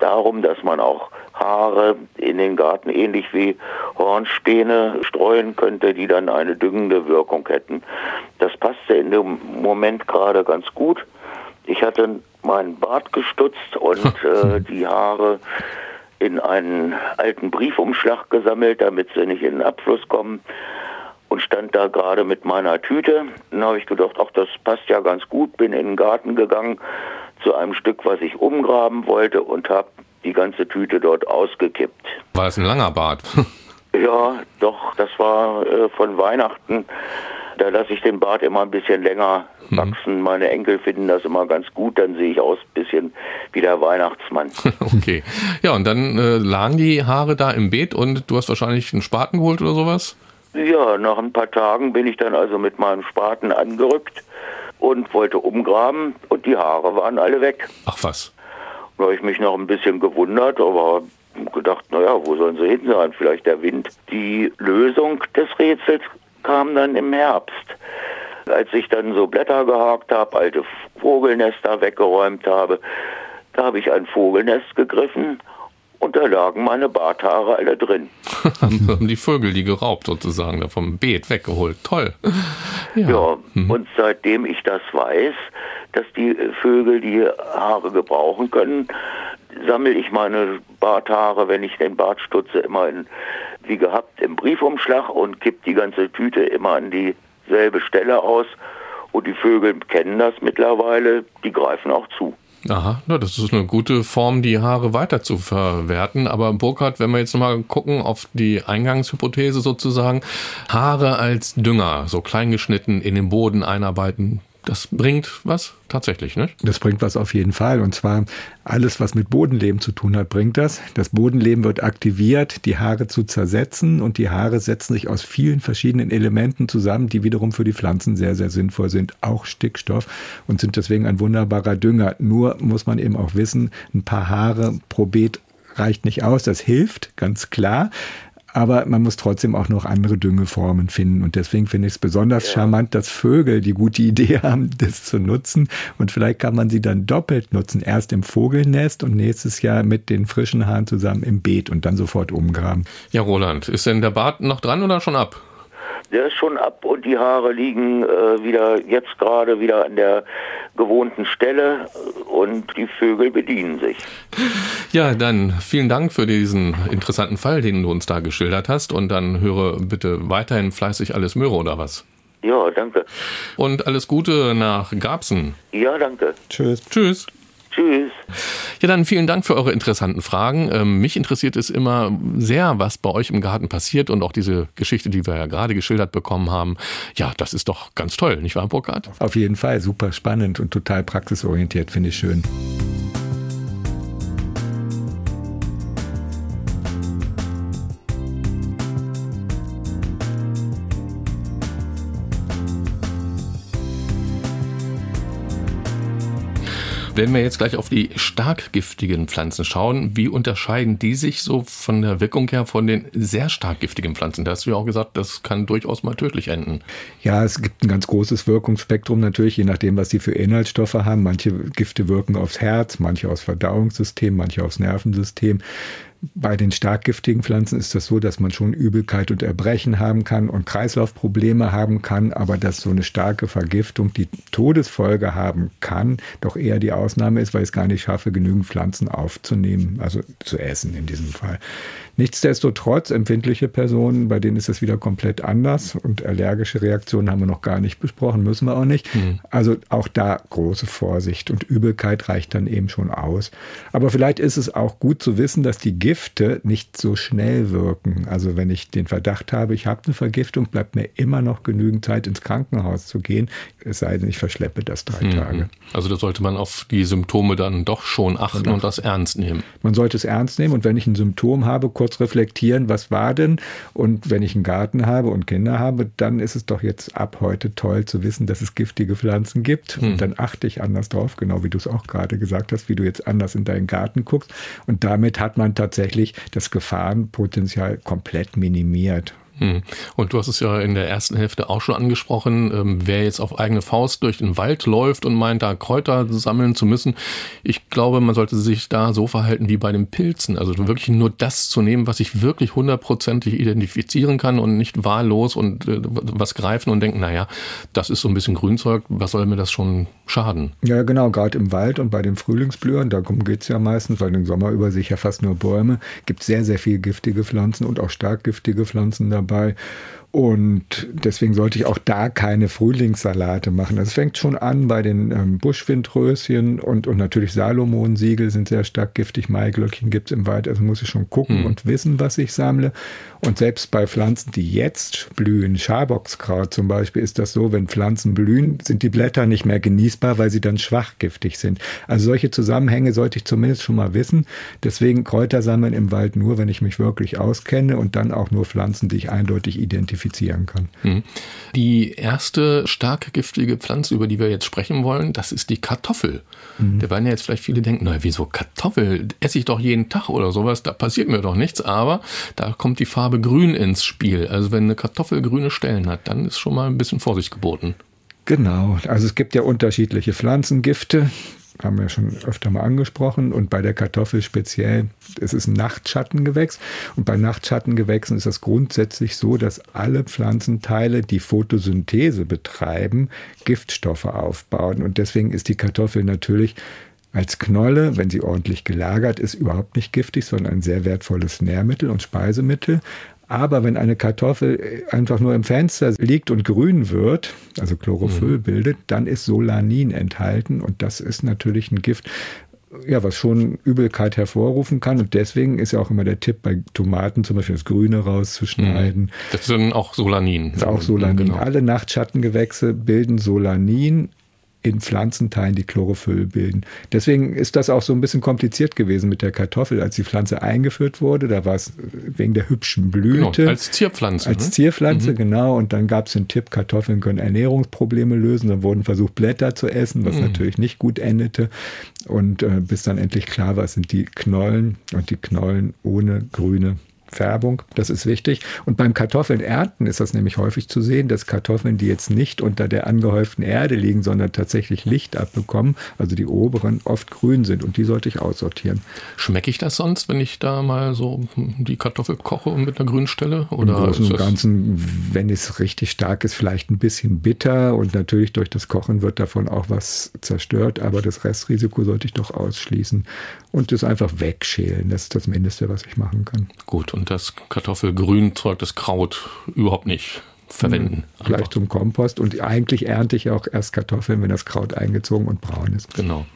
darum, dass man auch Haare in den Garten ähnlich wie Hornspäne streuen könnte, die dann eine düngende Wirkung hätten. Das passte in dem Moment gerade ganz gut. Ich hatte meinen Bart gestutzt und äh, die Haare in einen alten Briefumschlag gesammelt, damit sie nicht in den Abfluss kommen und stand da gerade mit meiner Tüte. Dann habe ich gedacht, ach, das passt ja ganz gut, bin in den Garten gegangen zu einem Stück, was ich umgraben wollte und habe die ganze Tüte dort ausgekippt. War das ein langer Bart? Ja, doch, das war äh, von Weihnachten. Da lasse ich den Bart immer ein bisschen länger wachsen. Meine Enkel finden das immer ganz gut, dann sehe ich aus ein bisschen wie der Weihnachtsmann. okay. Ja, und dann äh, lagen die Haare da im Beet und du hast wahrscheinlich einen Spaten geholt oder sowas? Ja, nach ein paar Tagen bin ich dann also mit meinem Spaten angerückt und wollte umgraben und die Haare waren alle weg. Ach was. Da habe ich mich noch ein bisschen gewundert, aber gedacht, naja, wo sollen sie hin sein? Vielleicht der Wind. Die Lösung des Rätsels kam dann im Herbst. Als ich dann so Blätter gehakt habe, alte Vogelnester weggeräumt habe, da habe ich ein Vogelnest gegriffen und da lagen meine Barthaare alle drin. haben die Vögel die geraubt sozusagen, da vom Beet weggeholt. Toll. Ja, ja und seitdem ich das weiß, dass die Vögel die Haare gebrauchen können, sammle ich meine Barthaare, wenn ich den Bart stutze, immer in, wie gehabt im Briefumschlag und kipp die ganze Tüte immer an dieselbe Stelle aus. Und die Vögel kennen das mittlerweile, die greifen auch zu. Aha, na, das ist eine gute Form, die Haare weiter zu verwerten. Aber Burkhard, wenn wir jetzt nochmal gucken auf die Eingangshypothese sozusagen, Haare als Dünger, so klein geschnitten in den Boden einarbeiten, das bringt was tatsächlich, ne? Das bringt was auf jeden Fall. Und zwar alles, was mit Bodenleben zu tun hat, bringt das. Das Bodenleben wird aktiviert, die Haare zu zersetzen und die Haare setzen sich aus vielen verschiedenen Elementen zusammen, die wiederum für die Pflanzen sehr, sehr sinnvoll sind. Auch Stickstoff und sind deswegen ein wunderbarer Dünger. Nur muss man eben auch wissen, ein paar Haare pro Beet reicht nicht aus. Das hilft, ganz klar aber man muss trotzdem auch noch andere Düngeformen finden. Und deswegen finde ich es besonders ja. charmant, dass Vögel die gute Idee haben, das zu nutzen. Und vielleicht kann man sie dann doppelt nutzen. Erst im Vogelnest und nächstes Jahr mit den frischen Haaren zusammen im Beet und dann sofort umgraben. Ja, Roland, ist denn der Bart noch dran oder schon ab? Der ist schon ab und die Haare liegen äh, wieder jetzt gerade wieder an der gewohnten Stelle und die Vögel bedienen sich. Ja, dann vielen Dank für diesen interessanten Fall, den du uns da geschildert hast und dann höre bitte weiterhin fleißig alles Möhre oder was? Ja, danke. Und alles Gute nach Garbsen. Ja, danke. Tschüss. Tschüss. Tschüss. Ja, dann vielen Dank für eure interessanten Fragen. Ähm, mich interessiert es immer sehr, was bei euch im Garten passiert und auch diese Geschichte, die wir ja gerade geschildert bekommen haben. Ja, das ist doch ganz toll, nicht wahr, Burkhard? Auf jeden Fall, super spannend und total praxisorientiert, finde ich schön. Wenn wir jetzt gleich auf die stark giftigen Pflanzen schauen, wie unterscheiden die sich so von der Wirkung her von den sehr stark giftigen Pflanzen? Da hast du ja auch gesagt, das kann durchaus mal tödlich enden. Ja, es gibt ein ganz großes Wirkungsspektrum natürlich, je nachdem, was sie für Inhaltsstoffe haben. Manche Gifte wirken aufs Herz, manche aufs Verdauungssystem, manche aufs Nervensystem. Bei den stark giftigen Pflanzen ist das so, dass man schon Übelkeit und Erbrechen haben kann und Kreislaufprobleme haben kann, aber dass so eine starke Vergiftung die Todesfolge haben kann, doch eher die Ausnahme ist, weil ich es gar nicht schaffe, genügend Pflanzen aufzunehmen, also zu essen in diesem Fall. Nichtsdestotrotz empfindliche Personen, bei denen ist das wieder komplett anders und allergische Reaktionen haben wir noch gar nicht besprochen, müssen wir auch nicht. Mhm. Also auch da große Vorsicht und Übelkeit reicht dann eben schon aus. Aber vielleicht ist es auch gut zu wissen, dass die Gifte nicht so schnell wirken. Also wenn ich den Verdacht habe, ich habe eine Vergiftung, bleibt mir immer noch genügend Zeit ins Krankenhaus zu gehen, es sei denn, ich verschleppe das drei mhm. Tage. Also da sollte man auf die Symptome dann doch schon achten und, und das ernst nehmen. Man sollte es ernst nehmen und wenn ich ein Symptom habe, kurz reflektieren, was war denn? Und wenn ich einen Garten habe und Kinder habe, dann ist es doch jetzt ab heute toll zu wissen, dass es giftige Pflanzen gibt. Hm. Und dann achte ich anders drauf, genau wie du es auch gerade gesagt hast, wie du jetzt anders in deinen Garten guckst. Und damit hat man tatsächlich das Gefahrenpotenzial komplett minimiert. Hm. Und du hast es ja in der ersten Hälfte auch schon angesprochen, ähm, wer jetzt auf eigene Faust durch den Wald läuft und meint, da Kräuter sammeln zu müssen. Ich glaube, man sollte sich da so verhalten wie bei den Pilzen. Also wirklich nur das zu nehmen, was ich wirklich hundertprozentig identifizieren kann und nicht wahllos und äh, was greifen und denken, naja, das ist so ein bisschen Grünzeug, was soll mir das schon schaden? Ja, genau, gerade im Wald und bei den Frühlingsblühern, darum geht es ja meistens, weil im Sommer über sich ja fast nur Bäume, gibt sehr, sehr viel giftige Pflanzen und auch stark giftige Pflanzen dabei dabei. Und deswegen sollte ich auch da keine Frühlingssalate machen. Das fängt schon an bei den ähm, Buschwindröschen und, und natürlich Salomonsiegel sind sehr stark giftig. Maiglöckchen gibt es im Wald, also muss ich schon gucken mhm. und wissen, was ich sammle. Und selbst bei Pflanzen, die jetzt blühen, Schaboxkraut zum Beispiel, ist das so, wenn Pflanzen blühen, sind die Blätter nicht mehr genießbar, weil sie dann schwach giftig sind. Also solche Zusammenhänge sollte ich zumindest schon mal wissen. Deswegen Kräuter sammeln im Wald nur, wenn ich mich wirklich auskenne und dann auch nur Pflanzen, die ich eindeutig identifiziere identifizieren kann. Mhm. Die erste stark giftige Pflanze, über die wir jetzt sprechen wollen, das ist die Kartoffel. Mhm. Da werden ja jetzt vielleicht viele denken, na wieso Kartoffel? Esse ich doch jeden Tag oder sowas, da passiert mir doch nichts. Aber da kommt die Farbe Grün ins Spiel. Also wenn eine Kartoffel grüne Stellen hat, dann ist schon mal ein bisschen Vorsicht geboten. Genau, also es gibt ja unterschiedliche Pflanzengifte haben wir schon öfter mal angesprochen. Und bei der Kartoffel speziell, es ist ein Nachtschattengewächs. Und bei Nachtschattengewächsen ist das grundsätzlich so, dass alle Pflanzenteile, die Photosynthese betreiben, Giftstoffe aufbauen. Und deswegen ist die Kartoffel natürlich als Knolle, wenn sie ordentlich gelagert ist, überhaupt nicht giftig, sondern ein sehr wertvolles Nährmittel und Speisemittel. Aber wenn eine Kartoffel äh, einfach nur im Fenster liegt und grün wird, also Chlorophyll mhm. bildet, dann ist Solanin enthalten und das ist natürlich ein Gift, ja, was schon Übelkeit hervorrufen kann. Und deswegen ist ja auch immer der Tipp, bei Tomaten zum Beispiel das Grüne rauszuschneiden. Mhm. Das ist dann auch Solanin. Das ist auch Solanin. Genau. Alle Nachtschattengewächse bilden Solanin in Pflanzenteilen, die Chlorophyll bilden. Deswegen ist das auch so ein bisschen kompliziert gewesen mit der Kartoffel, als die Pflanze eingeführt wurde. Da war es wegen der hübschen Blüte. Genau, als Zierpflanze. Als ne? Zierpflanze, mhm. genau. Und dann gab es den Tipp, Kartoffeln können Ernährungsprobleme lösen. Dann wurden versucht, Blätter zu essen, was mhm. natürlich nicht gut endete. Und äh, bis dann endlich klar war, es sind die Knollen und die Knollen ohne grüne Färbung, das ist wichtig. Und beim Kartoffeln ernten ist das nämlich häufig zu sehen, dass Kartoffeln, die jetzt nicht unter der angehäuften Erde liegen, sondern tatsächlich Licht abbekommen, also die oberen, oft grün sind und die sollte ich aussortieren. Schmecke ich das sonst, wenn ich da mal so die Kartoffel koche und mit einer grünen Stelle? Oder Im Großen und Ganzen, wenn es richtig stark ist, vielleicht ein bisschen bitter und natürlich durch das Kochen wird davon auch was zerstört, aber das Restrisiko sollte ich doch ausschließen und es einfach wegschälen. Das ist das Mindeste, was ich machen kann. Gut, und das Kartoffelgrünzeug, das Kraut überhaupt nicht verwenden. Vielleicht zum Kompost und eigentlich ernte ich auch erst Kartoffeln, wenn das Kraut eingezogen und braun ist. Genau.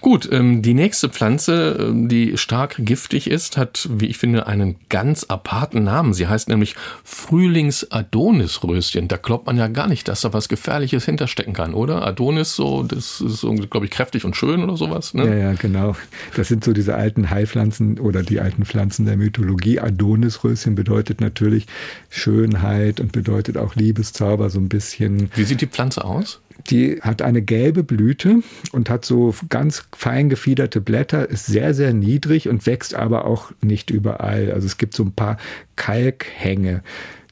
Gut, ähm, die nächste Pflanze, ähm, die stark giftig ist, hat, wie ich finde, einen ganz aparten Namen. Sie heißt nämlich Frühlings-Adonis-Röschen. Da glaubt man ja gar nicht, dass da was Gefährliches hinterstecken kann, oder? Adonis, so, das ist, glaube ich, kräftig und schön oder sowas. Ne? Ja, ja, genau. Das sind so diese alten Heilpflanzen oder die alten Pflanzen der Mythologie. Adonis-Röschen bedeutet natürlich Schönheit und bedeutet bedeutet auch Liebeszauber so ein bisschen. Wie sieht die Pflanze aus? Die hat eine gelbe Blüte und hat so ganz fein gefiederte Blätter, ist sehr, sehr niedrig und wächst aber auch nicht überall. Also es gibt so ein paar Kalkhänge.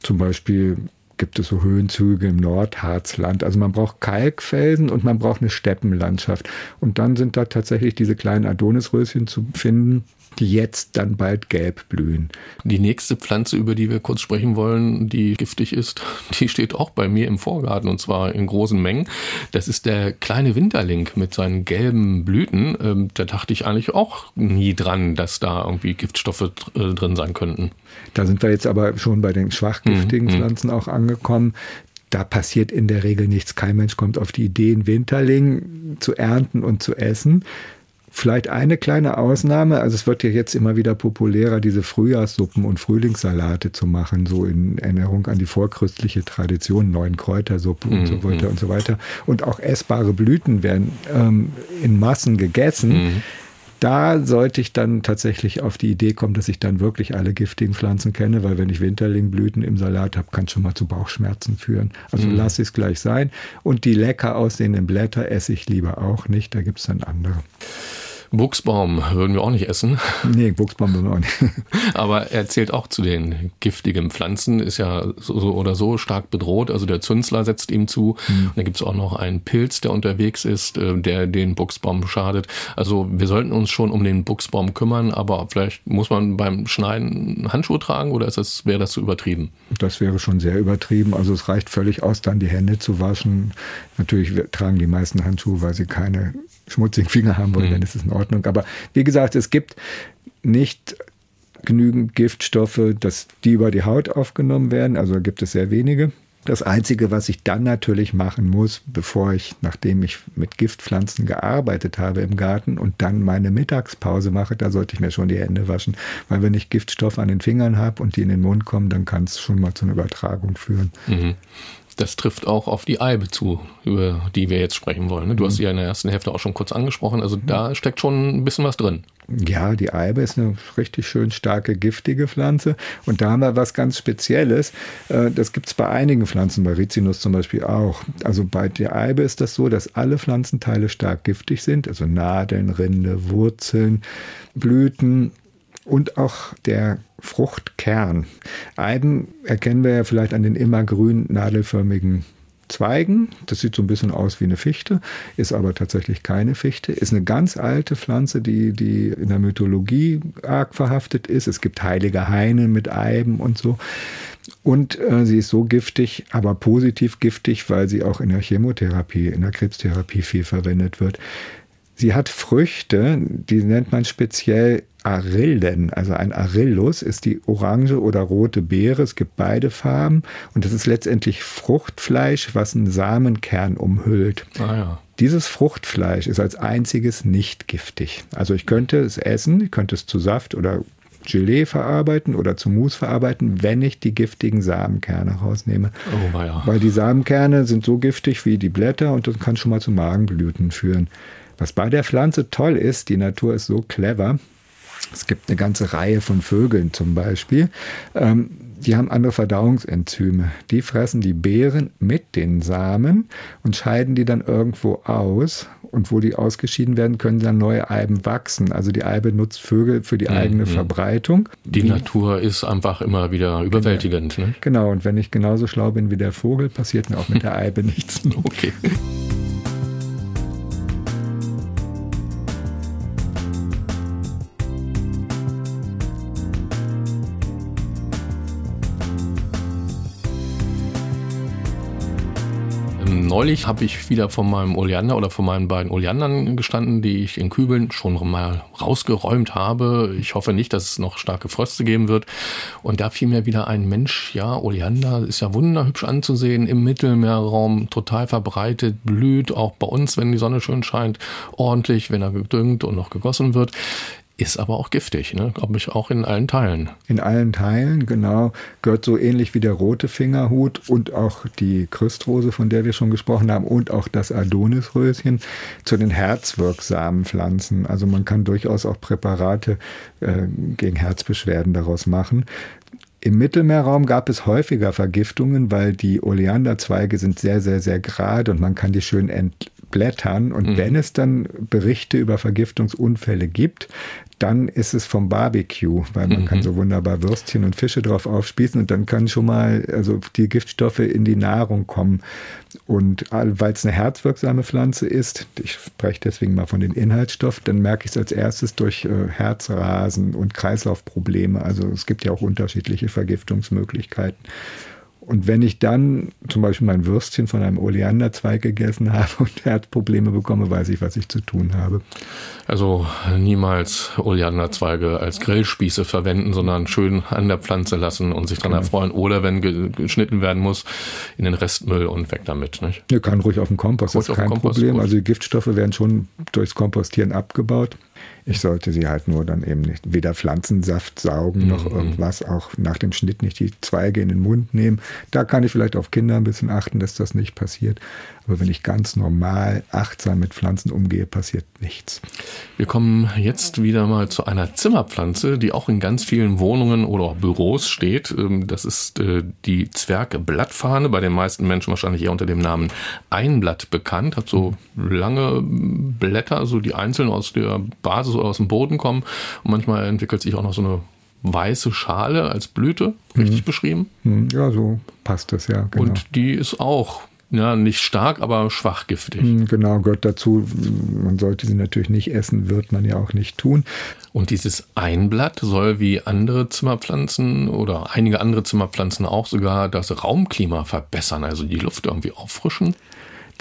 Zum Beispiel gibt es so Höhenzüge im Nordharzland. Also man braucht Kalkfelsen und man braucht eine Steppenlandschaft. Und dann sind da tatsächlich diese kleinen Adonisröschen zu finden die jetzt dann bald gelb blühen. Die nächste Pflanze, über die wir kurz sprechen wollen, die giftig ist, die steht auch bei mir im Vorgarten und zwar in großen Mengen. Das ist der kleine Winterling mit seinen gelben Blüten. Ähm, da dachte ich eigentlich auch nie dran, dass da irgendwie Giftstoffe äh, drin sein könnten. Da sind wir jetzt aber schon bei den schwachgiftigen mhm. Pflanzen auch angekommen. Da passiert in der Regel nichts. Kein Mensch kommt auf die Idee, einen Winterling zu ernten und zu essen. Vielleicht eine kleine Ausnahme, also es wird ja jetzt immer wieder populärer, diese Frühjahrssuppen und Frühlingssalate zu machen, so in Erinnerung an die vorchristliche Tradition, neuen Kräutersuppe und so mhm, weiter und so weiter. Und auch essbare Blüten werden ähm, in Massen gegessen. Mhm. Da sollte ich dann tatsächlich auf die Idee kommen, dass ich dann wirklich alle giftigen Pflanzen kenne, weil wenn ich Winterlingblüten im Salat habe, kann es schon mal zu Bauchschmerzen führen. Also mhm. lasse ich es gleich sein. Und die lecker aussehenden Blätter esse ich lieber auch nicht, da gibt es dann andere. Buchsbaum würden wir auch nicht essen. Nee, Buchsbaum würden wir auch nicht. Aber er zählt auch zu den giftigen Pflanzen, ist ja so oder so stark bedroht. Also der Zünsler setzt ihm zu. Mhm. Und da gibt es auch noch einen Pilz, der unterwegs ist, äh, der den Buchsbaum schadet. Also wir sollten uns schon um den Buchsbaum kümmern, aber vielleicht muss man beim Schneiden Handschuhe tragen oder ist das, wäre das zu übertrieben? Das wäre schon sehr übertrieben. Also es reicht völlig aus, dann die Hände zu waschen. Natürlich tragen die meisten Handschuhe, weil sie keine schmutzigen Finger haben wollen, mhm. dann ist es in Ordnung. Aber wie gesagt, es gibt nicht genügend Giftstoffe, dass die über die Haut aufgenommen werden. Also gibt es sehr wenige. Das Einzige, was ich dann natürlich machen muss, bevor ich, nachdem ich mit Giftpflanzen gearbeitet habe im Garten und dann meine Mittagspause mache, da sollte ich mir schon die Hände waschen. Weil wenn ich Giftstoffe an den Fingern habe und die in den Mund kommen, dann kann es schon mal zu einer Übertragung führen. Mhm. Das trifft auch auf die Eibe zu, über die wir jetzt sprechen wollen. Ne? Du mhm. hast sie ja in der ersten Hälfte auch schon kurz angesprochen. Also da steckt schon ein bisschen was drin. Ja, die Eibe ist eine richtig schön starke, giftige Pflanze. Und da haben wir was ganz Spezielles. Äh, das gibt es bei einigen Pflanzen, bei Rizinus zum Beispiel auch. Also bei der Eibe ist das so, dass alle Pflanzenteile stark giftig sind. Also Nadeln, Rinde, Wurzeln, Blüten und auch der Fruchtkern. Eiben erkennen wir ja vielleicht an den immergrün nadelförmigen Zweigen. Das sieht so ein bisschen aus wie eine Fichte, ist aber tatsächlich keine Fichte. Ist eine ganz alte Pflanze, die, die in der Mythologie arg verhaftet ist. Es gibt heilige Haine mit Eiben und so. Und äh, sie ist so giftig, aber positiv giftig, weil sie auch in der Chemotherapie, in der Krebstherapie viel verwendet wird. Sie hat Früchte, die nennt man speziell Arillen. Also ein Arillus ist die orange oder rote Beere. Es gibt beide Farben. Und das ist letztendlich Fruchtfleisch, was einen Samenkern umhüllt. Ah, ja. Dieses Fruchtfleisch ist als einziges nicht giftig. Also ich könnte es essen, ich könnte es zu Saft oder Gelee verarbeiten oder zu Mousse verarbeiten, wenn ich die giftigen Samenkerne rausnehme. Oh, ja. Weil die Samenkerne sind so giftig wie die Blätter und das kann schon mal zu Magenblüten führen. Was bei der Pflanze toll ist, die Natur ist so clever. Es gibt eine ganze Reihe von Vögeln zum Beispiel. Ähm, die haben andere Verdauungsenzyme. Die fressen die Beeren mit den Samen und scheiden die dann irgendwo aus. Und wo die ausgeschieden werden, können dann neue Eiben wachsen. Also die Eibe nutzt Vögel für die mhm. eigene Verbreitung. Die wie, Natur ist einfach immer wieder überwältigend. Genau. Ne? genau, und wenn ich genauso schlau bin wie der Vogel, passiert mir auch mit der Eibe nichts. Okay. Neulich habe ich wieder von meinem Oleander oder von meinen beiden Oleandern gestanden, die ich in Kübeln schon mal rausgeräumt habe. Ich hoffe nicht, dass es noch starke Fröste geben wird. Und da fiel mir wieder ein Mensch, ja, Oleander ist ja wunderhübsch anzusehen, im Mittelmeerraum total verbreitet, blüht auch bei uns, wenn die Sonne schön scheint, ordentlich, wenn er gedüngt und noch gegossen wird ist aber auch giftig, ne? glaube ich, auch in allen Teilen. In allen Teilen, genau. Gehört so ähnlich wie der rote Fingerhut und auch die Christrose, von der wir schon gesprochen haben, und auch das Adonisröschen zu den herzwirksamen Pflanzen. Also man kann durchaus auch Präparate äh, gegen Herzbeschwerden daraus machen. Im Mittelmeerraum gab es häufiger Vergiftungen, weil die Oleanderzweige sind sehr, sehr, sehr gerade und man kann die schön ent Blättern. Und mhm. wenn es dann Berichte über Vergiftungsunfälle gibt, dann ist es vom Barbecue, weil man mhm. kann so wunderbar Würstchen und Fische drauf aufspießen und dann kann schon mal also die Giftstoffe in die Nahrung kommen. Und weil es eine herzwirksame Pflanze ist, ich spreche deswegen mal von den Inhaltsstoffen, dann merke ich es als erstes durch äh, Herzrasen und Kreislaufprobleme. Also es gibt ja auch unterschiedliche Vergiftungsmöglichkeiten. Und wenn ich dann zum Beispiel mein Würstchen von einem Oleanderzweig gegessen habe und Herzprobleme bekomme, weiß ich, was ich zu tun habe. Also niemals Oleanderzweige als Grillspieße verwenden, sondern schön an der Pflanze lassen und sich daran genau. erfreuen. Oder wenn geschnitten werden muss, in den Restmüll und weg damit. Nicht? Ja, kann ruhig auf dem Kompost, ruhig das ist kein Kompost, Problem. Gut. Also die Giftstoffe werden schon durchs Kompostieren abgebaut. Ich sollte sie halt nur dann eben nicht weder Pflanzensaft saugen noch mhm. irgendwas, auch nach dem Schnitt nicht die Zweige in den Mund nehmen. Da kann ich vielleicht auf Kinder ein bisschen achten, dass das nicht passiert. Aber wenn ich ganz normal achtsam mit Pflanzen umgehe, passiert nichts. Wir kommen jetzt wieder mal zu einer Zimmerpflanze, die auch in ganz vielen Wohnungen oder auch Büros steht. Ähm, das ist äh, die Zwergblattfahne, bei den meisten Menschen wahrscheinlich eher unter dem Namen Einblatt bekannt. Hat so lange Blätter, so die einzeln aus der Basis oder aus dem Boden kommen. Und manchmal entwickelt sich auch noch so eine weiße Schale als Blüte, richtig mhm. beschrieben? Mhm. Ja, so passt das ja. Genau. Und die ist auch ja, nicht stark, aber schwach giftig. Mhm, genau, gehört dazu. Man sollte sie natürlich nicht essen, wird man ja auch nicht tun. Und dieses Einblatt soll wie andere Zimmerpflanzen oder einige andere Zimmerpflanzen auch sogar das Raumklima verbessern, also die Luft irgendwie auffrischen.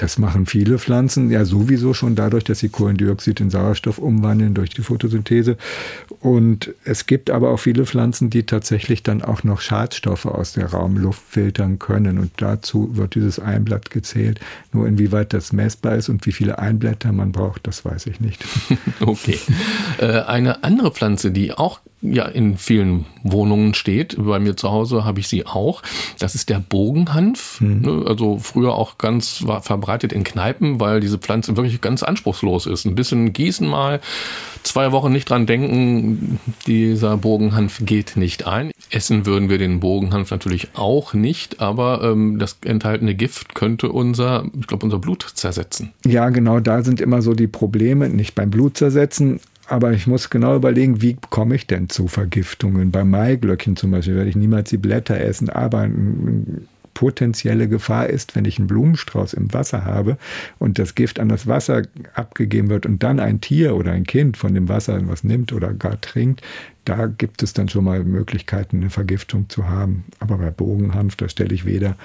Das machen viele Pflanzen ja sowieso schon dadurch, dass sie Kohlendioxid in Sauerstoff umwandeln durch die Photosynthese. Und es gibt aber auch viele Pflanzen, die tatsächlich dann auch noch Schadstoffe aus der Raumluft filtern können. Und dazu wird dieses Einblatt gezählt. Nur inwieweit das messbar ist und wie viele Einblätter man braucht, das weiß ich nicht. okay. Äh, eine andere Pflanze, die auch ja in vielen Wohnungen steht. Bei mir zu Hause habe ich sie auch. Das ist der Bogenhanf. Mhm. Also früher auch ganz war verbreitet in Kneipen, weil diese Pflanze wirklich ganz anspruchslos ist. Ein bisschen gießen mal, zwei Wochen nicht dran denken, dieser Bogenhanf geht nicht ein. Essen würden wir den Bogenhanf natürlich auch nicht, aber ähm, das enthaltene Gift könnte unser, ich glaube, unser Blut zersetzen. Ja, genau, da sind immer so die Probleme, nicht beim Blut zersetzen, aber ich muss genau überlegen, wie komme ich denn zu Vergiftungen? Bei Maiglöckchen zum Beispiel werde ich niemals die Blätter essen, aber eine potenzielle Gefahr ist, wenn ich einen Blumenstrauß im Wasser habe und das Gift an das Wasser abgegeben wird und dann ein Tier oder ein Kind von dem Wasser was nimmt oder gar trinkt, da gibt es dann schon mal Möglichkeiten, eine Vergiftung zu haben. Aber bei Bogenhanf, da stelle ich weder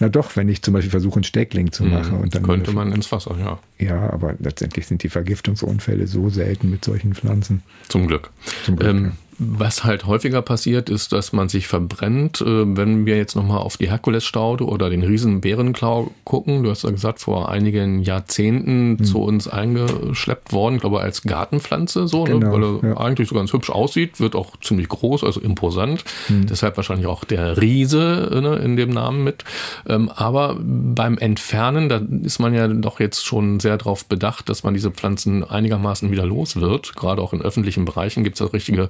na doch, wenn ich zum Beispiel versuche, einen Steckling zu mhm. machen. Und dann könnte man ins Wasser, ja. Ja, aber letztendlich sind die Vergiftungsunfälle so selten mit solchen Pflanzen. Zum Glück. Zum Glück ähm, was halt häufiger passiert, ist, dass man sich verbrennt. Äh, wenn wir jetzt nochmal auf die Herkulesstaude oder den Riesenbärenklau gucken, du hast ja gesagt, vor einigen Jahrzehnten hm. zu uns eingeschleppt worden, glaube als Gartenpflanze, so, ne? genau, ne? weil er ja. eigentlich so ganz hübsch aussieht, wird auch ziemlich groß, also imposant. Hm. Deshalb wahrscheinlich auch der Riese ne, in dem Namen mit. Ähm, aber beim Entfernen, da ist man ja doch jetzt schon sehr darauf bedacht, dass man diese Pflanzen einigermaßen wieder los wird. Gerade auch in öffentlichen Bereichen gibt es ja richtige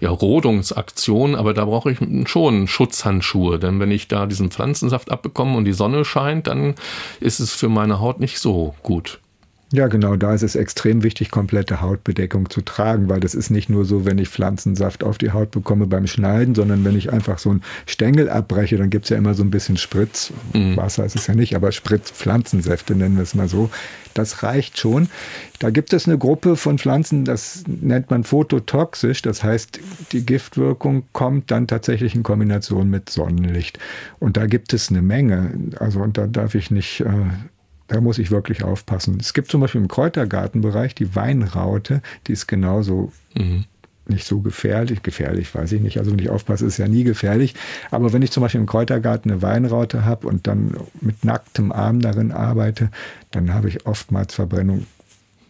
ja, Rodungsaktion, aber da brauche ich schon Schutzhandschuhe, denn wenn ich da diesen Pflanzensaft abbekomme und die Sonne scheint, dann ist es für meine Haut nicht so gut. Ja, genau, da ist es extrem wichtig, komplette Hautbedeckung zu tragen, weil das ist nicht nur so, wenn ich Pflanzensaft auf die Haut bekomme beim Schneiden, sondern wenn ich einfach so einen Stängel abbreche, dann gibt es ja immer so ein bisschen Spritzwasser, mhm. ist es ja nicht, aber Spritzpflanzensäfte nennen wir es mal so. Das reicht schon. Da gibt es eine Gruppe von Pflanzen, das nennt man phototoxisch, das heißt, die Giftwirkung kommt dann tatsächlich in Kombination mit Sonnenlicht. Und da gibt es eine Menge. Also, und da darf ich nicht äh, da muss ich wirklich aufpassen. Es gibt zum Beispiel im Kräutergartenbereich die Weinraute, die ist genauso mhm. nicht so gefährlich. Gefährlich weiß ich nicht. Also wenn ich aufpasse, ist ja nie gefährlich. Aber wenn ich zum Beispiel im Kräutergarten eine Weinraute habe und dann mit nacktem Arm darin arbeite, dann habe ich oftmals Verbrennung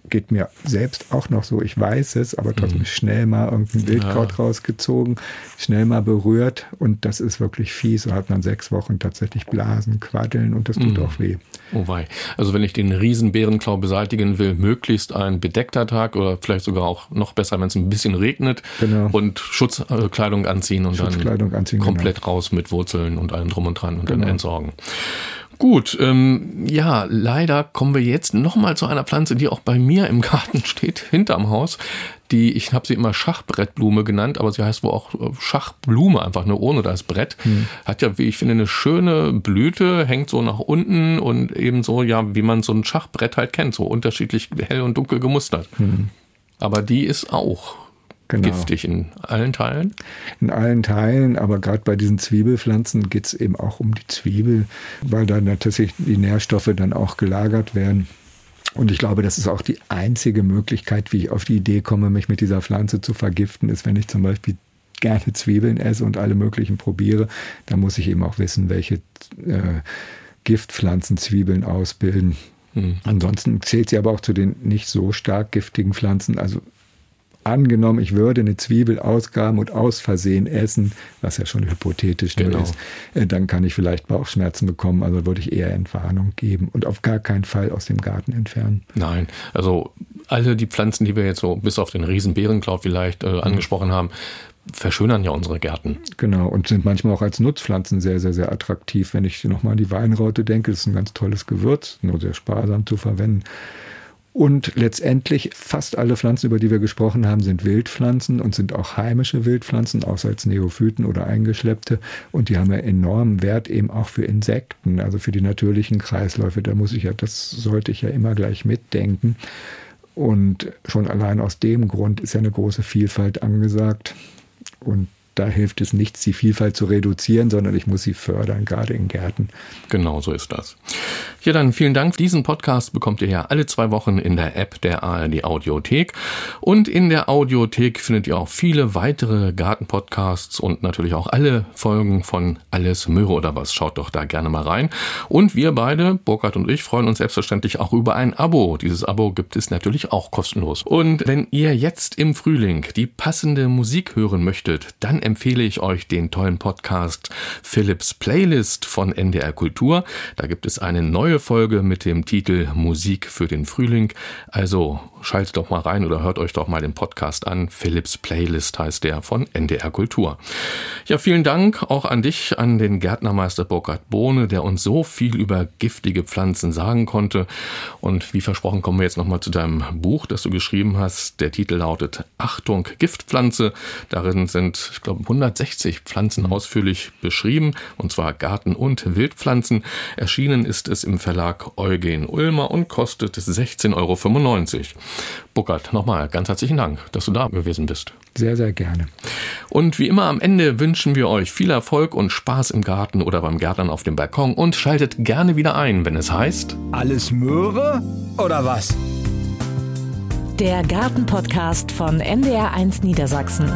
geht mir selbst auch noch so, ich weiß es, aber trotzdem mhm. schnell mal irgendein Wildkraut ja. rausgezogen, schnell mal berührt und das ist wirklich fies. So hat man sechs Wochen tatsächlich Blasen, Quaddeln und das tut mhm. auch weh. Oh wei. Also wenn ich den Riesenbärenklau beseitigen will, möglichst ein bedeckter Tag oder vielleicht sogar auch noch besser, wenn es ein bisschen regnet genau. und Schutzkleidung anziehen und dann anziehen, komplett genau. raus mit Wurzeln und allem drum und dran und genau. dann entsorgen. Gut, ähm, ja, leider kommen wir jetzt nochmal zu einer Pflanze, die auch bei mir im Garten steht, hinterm Haus. Die, ich habe sie immer Schachbrettblume genannt, aber sie heißt wohl auch äh, Schachblume, einfach nur ohne das Brett. Hm. Hat ja, wie ich finde, eine schöne Blüte, hängt so nach unten und ebenso, ja, wie man so ein Schachbrett halt kennt, so unterschiedlich hell und dunkel gemustert. Hm. Aber die ist auch Genau. Giftig in allen Teilen? In allen Teilen, aber gerade bei diesen Zwiebelpflanzen geht es eben auch um die Zwiebel, weil da natürlich die Nährstoffe dann auch gelagert werden. Und ich glaube, das ist auch die einzige Möglichkeit, wie ich auf die Idee komme, mich mit dieser Pflanze zu vergiften, ist, wenn ich zum Beispiel gerne Zwiebeln esse und alle möglichen probiere, dann muss ich eben auch wissen, welche äh, Giftpflanzen Zwiebeln ausbilden. Hm. Ansonsten zählt sie aber auch zu den nicht so stark giftigen Pflanzen. Also angenommen, ich würde eine Zwiebel ausgraben und aus Versehen essen, was ja schon hypothetisch genau. ist, äh, dann kann ich vielleicht Bauchschmerzen bekommen. Also würde ich eher Entwarnung geben und auf gar keinen Fall aus dem Garten entfernen. Nein, also alle die Pflanzen, die wir jetzt so bis auf den Riesenbeerenkraut vielleicht äh, angesprochen haben, verschönern ja unsere Gärten. Genau, und sind manchmal auch als Nutzpflanzen sehr, sehr, sehr attraktiv. Wenn ich nochmal an die Weinraute denke, das ist ein ganz tolles Gewürz, nur sehr sparsam zu verwenden. Und letztendlich fast alle Pflanzen, über die wir gesprochen haben, sind Wildpflanzen und sind auch heimische Wildpflanzen, außer als Neophyten oder eingeschleppte. Und die haben ja enormen Wert eben auch für Insekten, also für die natürlichen Kreisläufe. Da muss ich ja, das sollte ich ja immer gleich mitdenken. Und schon allein aus dem Grund ist ja eine große Vielfalt angesagt. Und da hilft es nichts, die Vielfalt zu reduzieren, sondern ich muss sie fördern, gerade in Gärten. Genau so ist das. Ja, dann vielen Dank. Diesen Podcast bekommt ihr ja alle zwei Wochen in der App der ARD Audiothek. Und in der Audiothek findet ihr auch viele weitere Gartenpodcasts und natürlich auch alle Folgen von Alles Möhre oder was. Schaut doch da gerne mal rein. Und wir beide, Burkhard und ich, freuen uns selbstverständlich auch über ein Abo. Dieses Abo gibt es natürlich auch kostenlos. Und wenn ihr jetzt im Frühling die passende Musik hören möchtet, dann empfehle ich euch den tollen Podcast Philips Playlist von NDR Kultur. Da gibt es eine neue Folge mit dem Titel Musik für den Frühling. Also schaltet doch mal rein oder hört euch doch mal den Podcast an. Philips Playlist heißt der von NDR Kultur. Ja, vielen Dank auch an dich, an den Gärtnermeister Burkhard Bohne, der uns so viel über giftige Pflanzen sagen konnte. Und wie versprochen kommen wir jetzt nochmal zu deinem Buch, das du geschrieben hast. Der Titel lautet Achtung, Giftpflanze. Darin sind, ich glaube, 160 Pflanzen ausführlich beschrieben, und zwar Garten- und Wildpflanzen. Erschienen ist es im Verlag Eugen Ulmer und kostet 16,95 Euro. Buckert, nochmal ganz herzlichen Dank, dass du da gewesen bist. Sehr, sehr gerne. Und wie immer am Ende wünschen wir euch viel Erfolg und Spaß im Garten oder beim Gärtnern auf dem Balkon und schaltet gerne wieder ein, wenn es heißt Alles Möhre oder was? Der Gartenpodcast von NDR1 Niedersachsen.